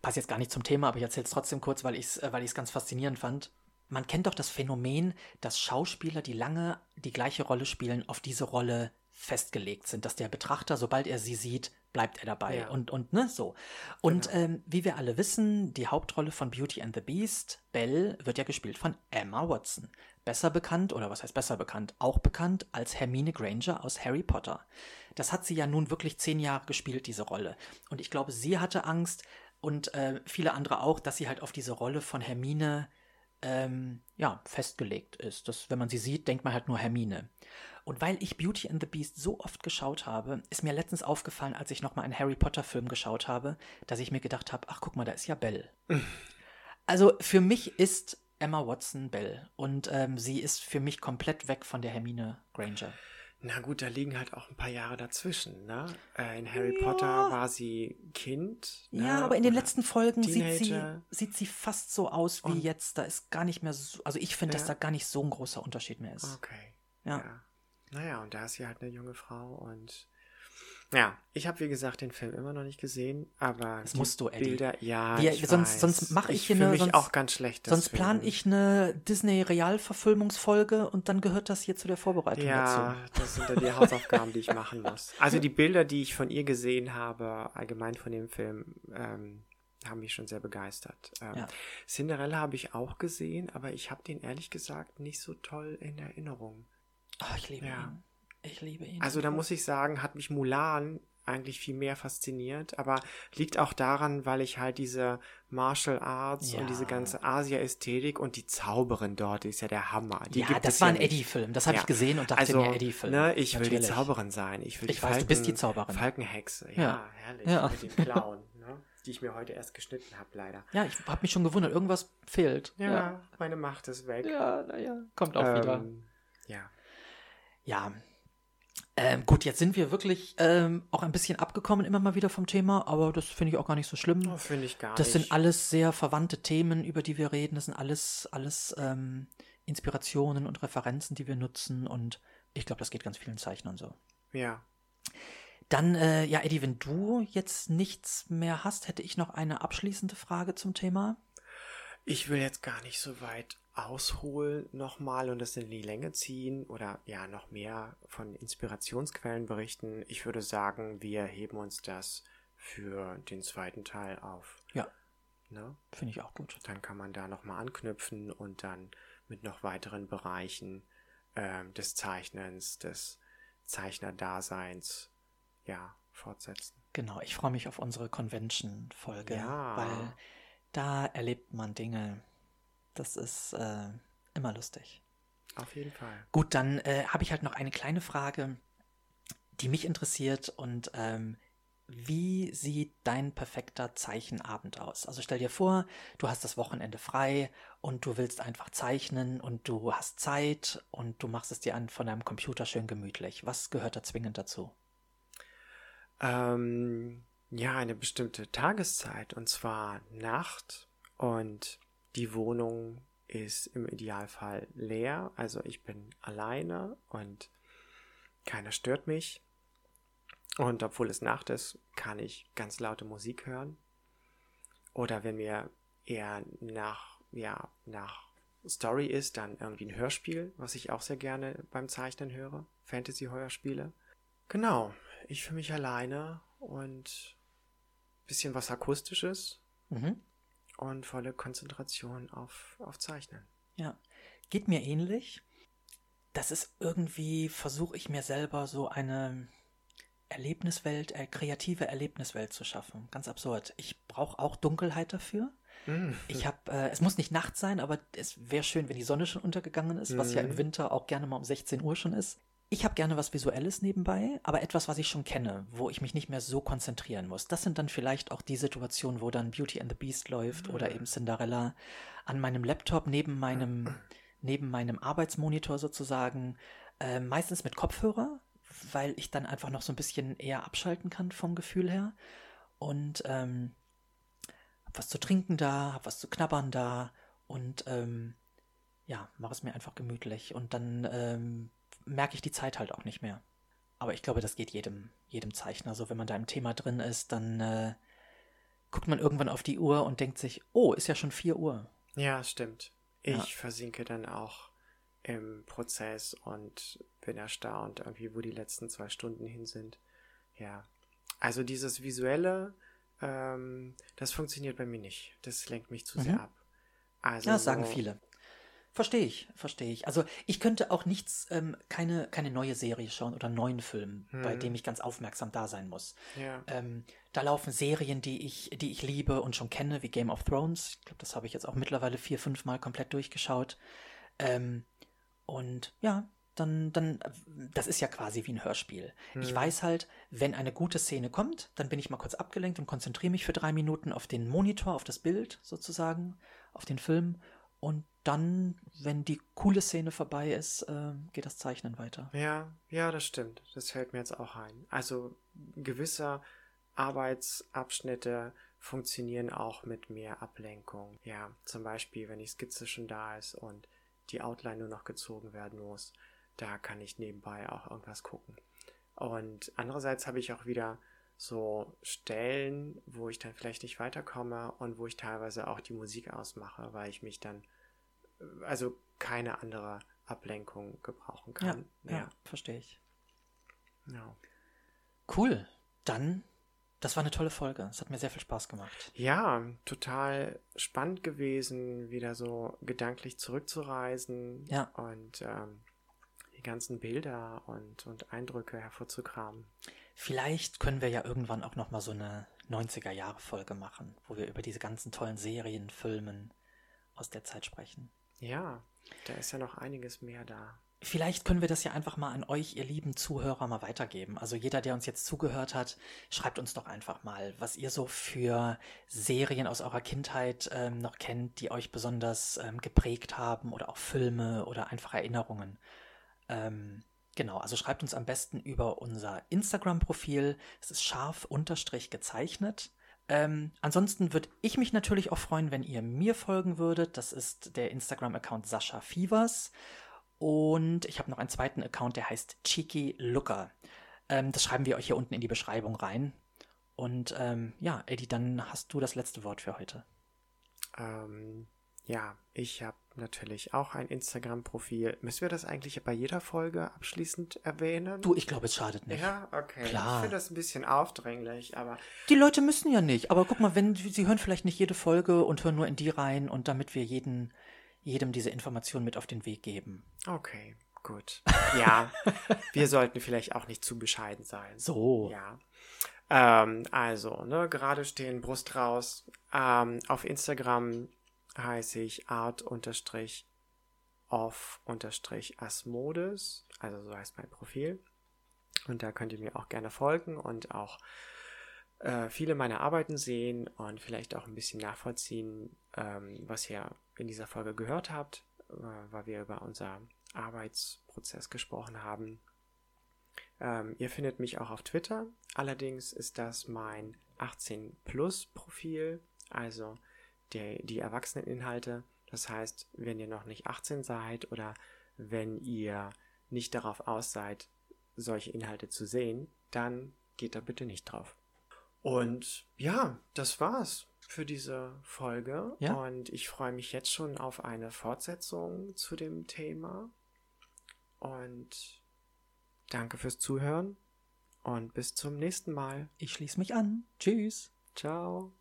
passt jetzt gar nicht zum Thema, aber ich erzähle es trotzdem kurz, weil ich es äh, weil ich's ganz faszinierend fand. Man kennt doch das Phänomen, dass Schauspieler, die lange die gleiche Rolle spielen, auf diese Rolle festgelegt sind, dass der Betrachter, sobald er sie sieht, bleibt er dabei Ja. und und ne so. Und Genau. ähm, wie wir alle wissen, die Hauptrolle von Beauty and the Beast, Belle, wird ja gespielt von Emma Watson, besser bekannt oder was heißt besser bekannt, auch bekannt als Hermine Granger aus Harry Potter. Das hat sie ja nun wirklich zehn Jahre gespielt, diese Rolle. Und ich glaube, sie hatte Angst und äh, viele andere auch, dass sie halt auf diese Rolle von Hermine ähm, ja, festgelegt ist. Das, wenn man sie sieht, denkt man halt nur Hermine. Und weil ich Beauty and the Beast so oft geschaut habe, ist mir letztens aufgefallen, als ich nochmal einen Harry Potter-Film geschaut habe, dass ich mir gedacht habe, ach guck mal, da ist ja Belle. also für mich ist Emma Watson Belle und ähm, sie ist für mich komplett weg von der Hermine Granger. Na gut, da liegen halt auch ein paar Jahre dazwischen, ne? Äh, in Harry Ja. Potter war sie Kind. Ne? Ja, aber in den Oder- letzten Folgen sieht sie, sieht sie fast so aus wie Und- jetzt. Da ist gar nicht mehr so, also ich finde, dass Ja. da gar nicht so ein großer Unterschied mehr ist. Okay. Ja. ja. Naja, und da ist sie halt eine junge Frau und ja, ich habe wie gesagt den Film immer noch nicht gesehen, aber Das die musst du, Eddie. Bilder, ja, Wir- ich sonst- weiß. sonst mach ich hier fühl eine- sonst- auch ganz schlecht. Sonst plane ich eine Disney-Realverfilmungsfolge und dann gehört das hier zu der Vorbereitung Ja, dazu. das sind dann die Hausaufgaben, die ich machen muss. Also die Bilder, die ich von ihr gesehen habe, allgemein von dem Film, ähm, haben mich schon sehr begeistert. Ähm, Ja. Cinderella habe ich auch gesehen, aber ich habe den ehrlich gesagt nicht so toll in Erinnerung. Oh, ich liebe Ja. ihn. Ich liebe ihn. Also da muss ich sagen, hat mich Mulan eigentlich viel mehr fasziniert, aber liegt auch daran, weil ich halt diese Martial Arts Ja. und diese ganze Asia-Ästhetik und die Zauberin dort die ist ja der Hammer. Die ja, das war ja ein. Eddie-Film. Das habe Ja. ich gesehen und dachte Also, mir, Eddie-Film. ne, ich will die Natürlich. Zauberin sein. Ich will Ich die weiß, du bist die Zauberin. Falkenhexe. Ja, herrlich. Mit dem Clown, ne? die ich mir heute erst geschnitten habe, leider. Ja, ich habe mich schon gewundert, irgendwas fehlt. Ja, meine Macht ist weg. Ja, naja, kommt auch wieder. Ähm, ja. Ja. Ähm, gut, jetzt sind wir wirklich ähm, auch ein bisschen abgekommen immer mal wieder vom Thema, aber das finde ich auch gar nicht so schlimm. Oh, Finde ich gar Das nicht. sind alles sehr verwandte Themen, über die wir reden. Das sind alles, alles ähm, Inspirationen und Referenzen, die wir nutzen. Und ich glaube, das geht ganz vielen Zeichnern so. Ja. Dann, äh, ja, Eddie, wenn du jetzt nichts mehr hast, hätte ich noch eine abschließende Frage zum Thema. Ich will jetzt gar nicht so weit ausholen nochmal und das in die Länge ziehen oder ja noch mehr von Inspirationsquellen berichten. Ich würde sagen, wir heben uns das für den zweiten Teil auf. Ja. Ne? Finde ich auch gut. Dann kann man da nochmal anknüpfen und dann mit noch weiteren Bereichen ähm, des Zeichnens, des Zeichnerdaseins, ja, fortsetzen. Genau, ich freue mich auf unsere Convention-Folge, Ja. weil da erlebt man Dinge. Das ist äh, immer lustig. Auf jeden Fall. Gut, dann äh, habe ich halt noch eine kleine Frage, die mich interessiert und ähm, wie sieht dein perfekter Zeichenabend aus? Also stell dir vor, du hast das Wochenende frei und du willst einfach zeichnen und du hast Zeit und du machst es dir an von deinem Computer schön gemütlich. Was gehört da zwingend dazu? Ähm, ja, eine bestimmte Tageszeit und zwar Nacht und die Wohnung ist im Idealfall leer, also ich bin alleine und keiner stört mich. Und obwohl es Nacht ist, kann ich ganz laute Musik hören. Oder wenn mir eher nach, ja, nach Story ist, dann irgendwie ein Hörspiel, was ich auch sehr gerne beim Zeichnen höre. Fantasy-Hörspiele. Genau, ich für mich alleine und bisschen was Akustisches mhm. Und volle Konzentration auf, auf Zeichnen. Ja, geht mir ähnlich. Das ist irgendwie, versuche ich mir selber so eine Erlebniswelt, äh, kreative Erlebniswelt zu schaffen. Ganz absurd. Ich brauche auch Dunkelheit dafür. Mm. Ich habe, äh, es muss nicht Nacht sein, aber es wäre schön, wenn die Sonne schon untergegangen ist, mm. was ja im mhm. Winter auch gerne mal um 16 Uhr schon ist. Ich habe gerne was Visuelles nebenbei, aber etwas, was ich schon kenne, wo ich mich nicht mehr so konzentrieren muss. Das sind dann vielleicht auch die Situationen, wo dann Beauty and the Beast läuft mm. oder eben Cinderella an meinem Laptop neben meinem, neben meinem Arbeitsmonitor sozusagen, äh, meistens mit Kopfhörer, weil ich dann einfach noch so ein bisschen eher abschalten kann vom Gefühl her. Und ähm, hab was zu trinken da, hab was zu knabbern da und ähm, ja, mach es mir einfach gemütlich. Und dann ähm, merke ich die Zeit halt auch nicht mehr. Aber ich glaube, das geht jedem, jedem Zeichner so. Wenn man da im Thema drin ist, dann äh, guckt man irgendwann auf die Uhr und denkt sich, oh, ist ja schon 4 Uhr. Ja, stimmt. Ich ja. versinke dann auch im Prozess und bin erstaunt, irgendwie, wo die letzten zwei Stunden hin sind. Ja. Also dieses Visuelle, ähm, das funktioniert bei mir nicht. Das lenkt mich zu mhm. sehr ab. Also ja, das sagen viele. Verstehe ich, verstehe ich. Also ich könnte auch nichts, ähm, keine, keine neue Serie schauen oder einen neuen Film, hm. bei dem ich ganz aufmerksam da sein muss. Ja. Ähm, da laufen Serien, die ich, die ich liebe und schon kenne, wie Game of Thrones. Ich glaube, das habe ich jetzt auch mittlerweile vier, fünf Mal komplett durchgeschaut. Ähm, und ja, dann, dann, das ist ja quasi wie ein Hörspiel. Hm. Ich weiß halt, wenn eine gute Szene kommt, dann bin ich mal kurz abgelenkt und konzentriere mich für drei Minuten auf den Monitor, auf das Bild sozusagen, auf den Film. Und dann, wenn die coole Szene vorbei ist, äh, geht das Zeichnen weiter. Ja, ja, das stimmt. Das fällt mir jetzt auch ein. Also gewisse Arbeitsabschnitte funktionieren auch mit mehr Ablenkung. Ja, zum Beispiel, wenn die Skizze schon da ist und die Outline nur noch gezogen werden muss. Da kann ich nebenbei auch irgendwas gucken. Und andererseits habe ich auch wieder so Stellen, wo ich dann vielleicht nicht weiterkomme und wo ich teilweise auch die Musik ausmache, weil ich mich dann, also keine andere Ablenkung gebrauchen kann. Ja, ja. ja verstehe ich. Ja. Cool. Dann das war eine tolle Folge. Es hat mir sehr viel Spaß gemacht. Ja, total spannend gewesen, wieder so gedanklich zurückzureisen ja. und ähm, die ganzen Bilder und, und Eindrücke hervorzukramen. Vielleicht können wir ja irgendwann auch nochmal so eine 90er-Jahre-Folge machen, wo wir über diese ganzen tollen Serien, Filmen aus der Zeit sprechen. Ja, da ist ja noch einiges mehr da. Vielleicht können wir das ja einfach mal an euch, ihr lieben Zuhörer, mal weitergeben. Also jeder, der uns jetzt zugehört hat, schreibt uns doch einfach mal, was ihr so für Serien aus eurer Kindheit ähm, noch kennt, die euch besonders ähm, geprägt haben oder auch Filme oder einfach Erinnerungen. Ähm, genau, also schreibt uns am besten über unser Instagram-Profil. Es ist scharf unterstrich gezeichnet. Ähm, ansonsten würde ich mich natürlich auch freuen, wenn ihr mir folgen würdet. Das ist der Instagram-Account Sascha Fivers. Und ich habe noch einen zweiten Account, der heißt Cheeky Looker. Ähm, das schreiben wir euch hier unten in die Beschreibung rein. Und ähm, ja, Eddie, dann hast du das letzte Wort für heute. Ähm, ja, ich habe natürlich auch ein Instagram-Profil. Müssen wir das eigentlich bei jeder Folge abschließend erwähnen? Du, ich glaube, es schadet nicht. Ja, okay. Klar. Ich finde das ein bisschen aufdringlich, aber. Die Leute müssen ja nicht. Aber guck mal, wenn sie hören vielleicht nicht jede Folge und hören nur in die rein und damit wir jeden jedem diese Information mit auf den Weg geben. Okay, gut. Ja, wir sollten vielleicht auch nicht zu bescheiden sein. So. Ja. Ähm, also, ne, gerade stehen Brust raus. Ähm, auf Instagram heiße ich art-off-asmodes, also so heißt mein Profil. Und da könnt ihr mir auch gerne folgen und auch äh, viele meiner Arbeiten sehen und vielleicht auch ein bisschen nachvollziehen, ähm, was ihr in dieser Folge gehört habt, äh, weil wir über unser Arbeitsprozess gesprochen haben. Ähm, ihr findet mich auch auf Twitter. Allerdings ist das mein 18 Plus Profil, also der, die Erwachseneninhalte. Das heißt, wenn ihr noch nicht 18 seid oder wenn ihr nicht darauf aus seid, solche Inhalte zu sehen, dann geht da bitte nicht drauf. Und ja, das war's für diese Folge. Ja. Und ich freue mich jetzt schon auf eine Fortsetzung zu dem Thema. Und danke fürs Zuhören und bis zum nächsten Mal. Ich schließe mich an. Tschüss. Ciao.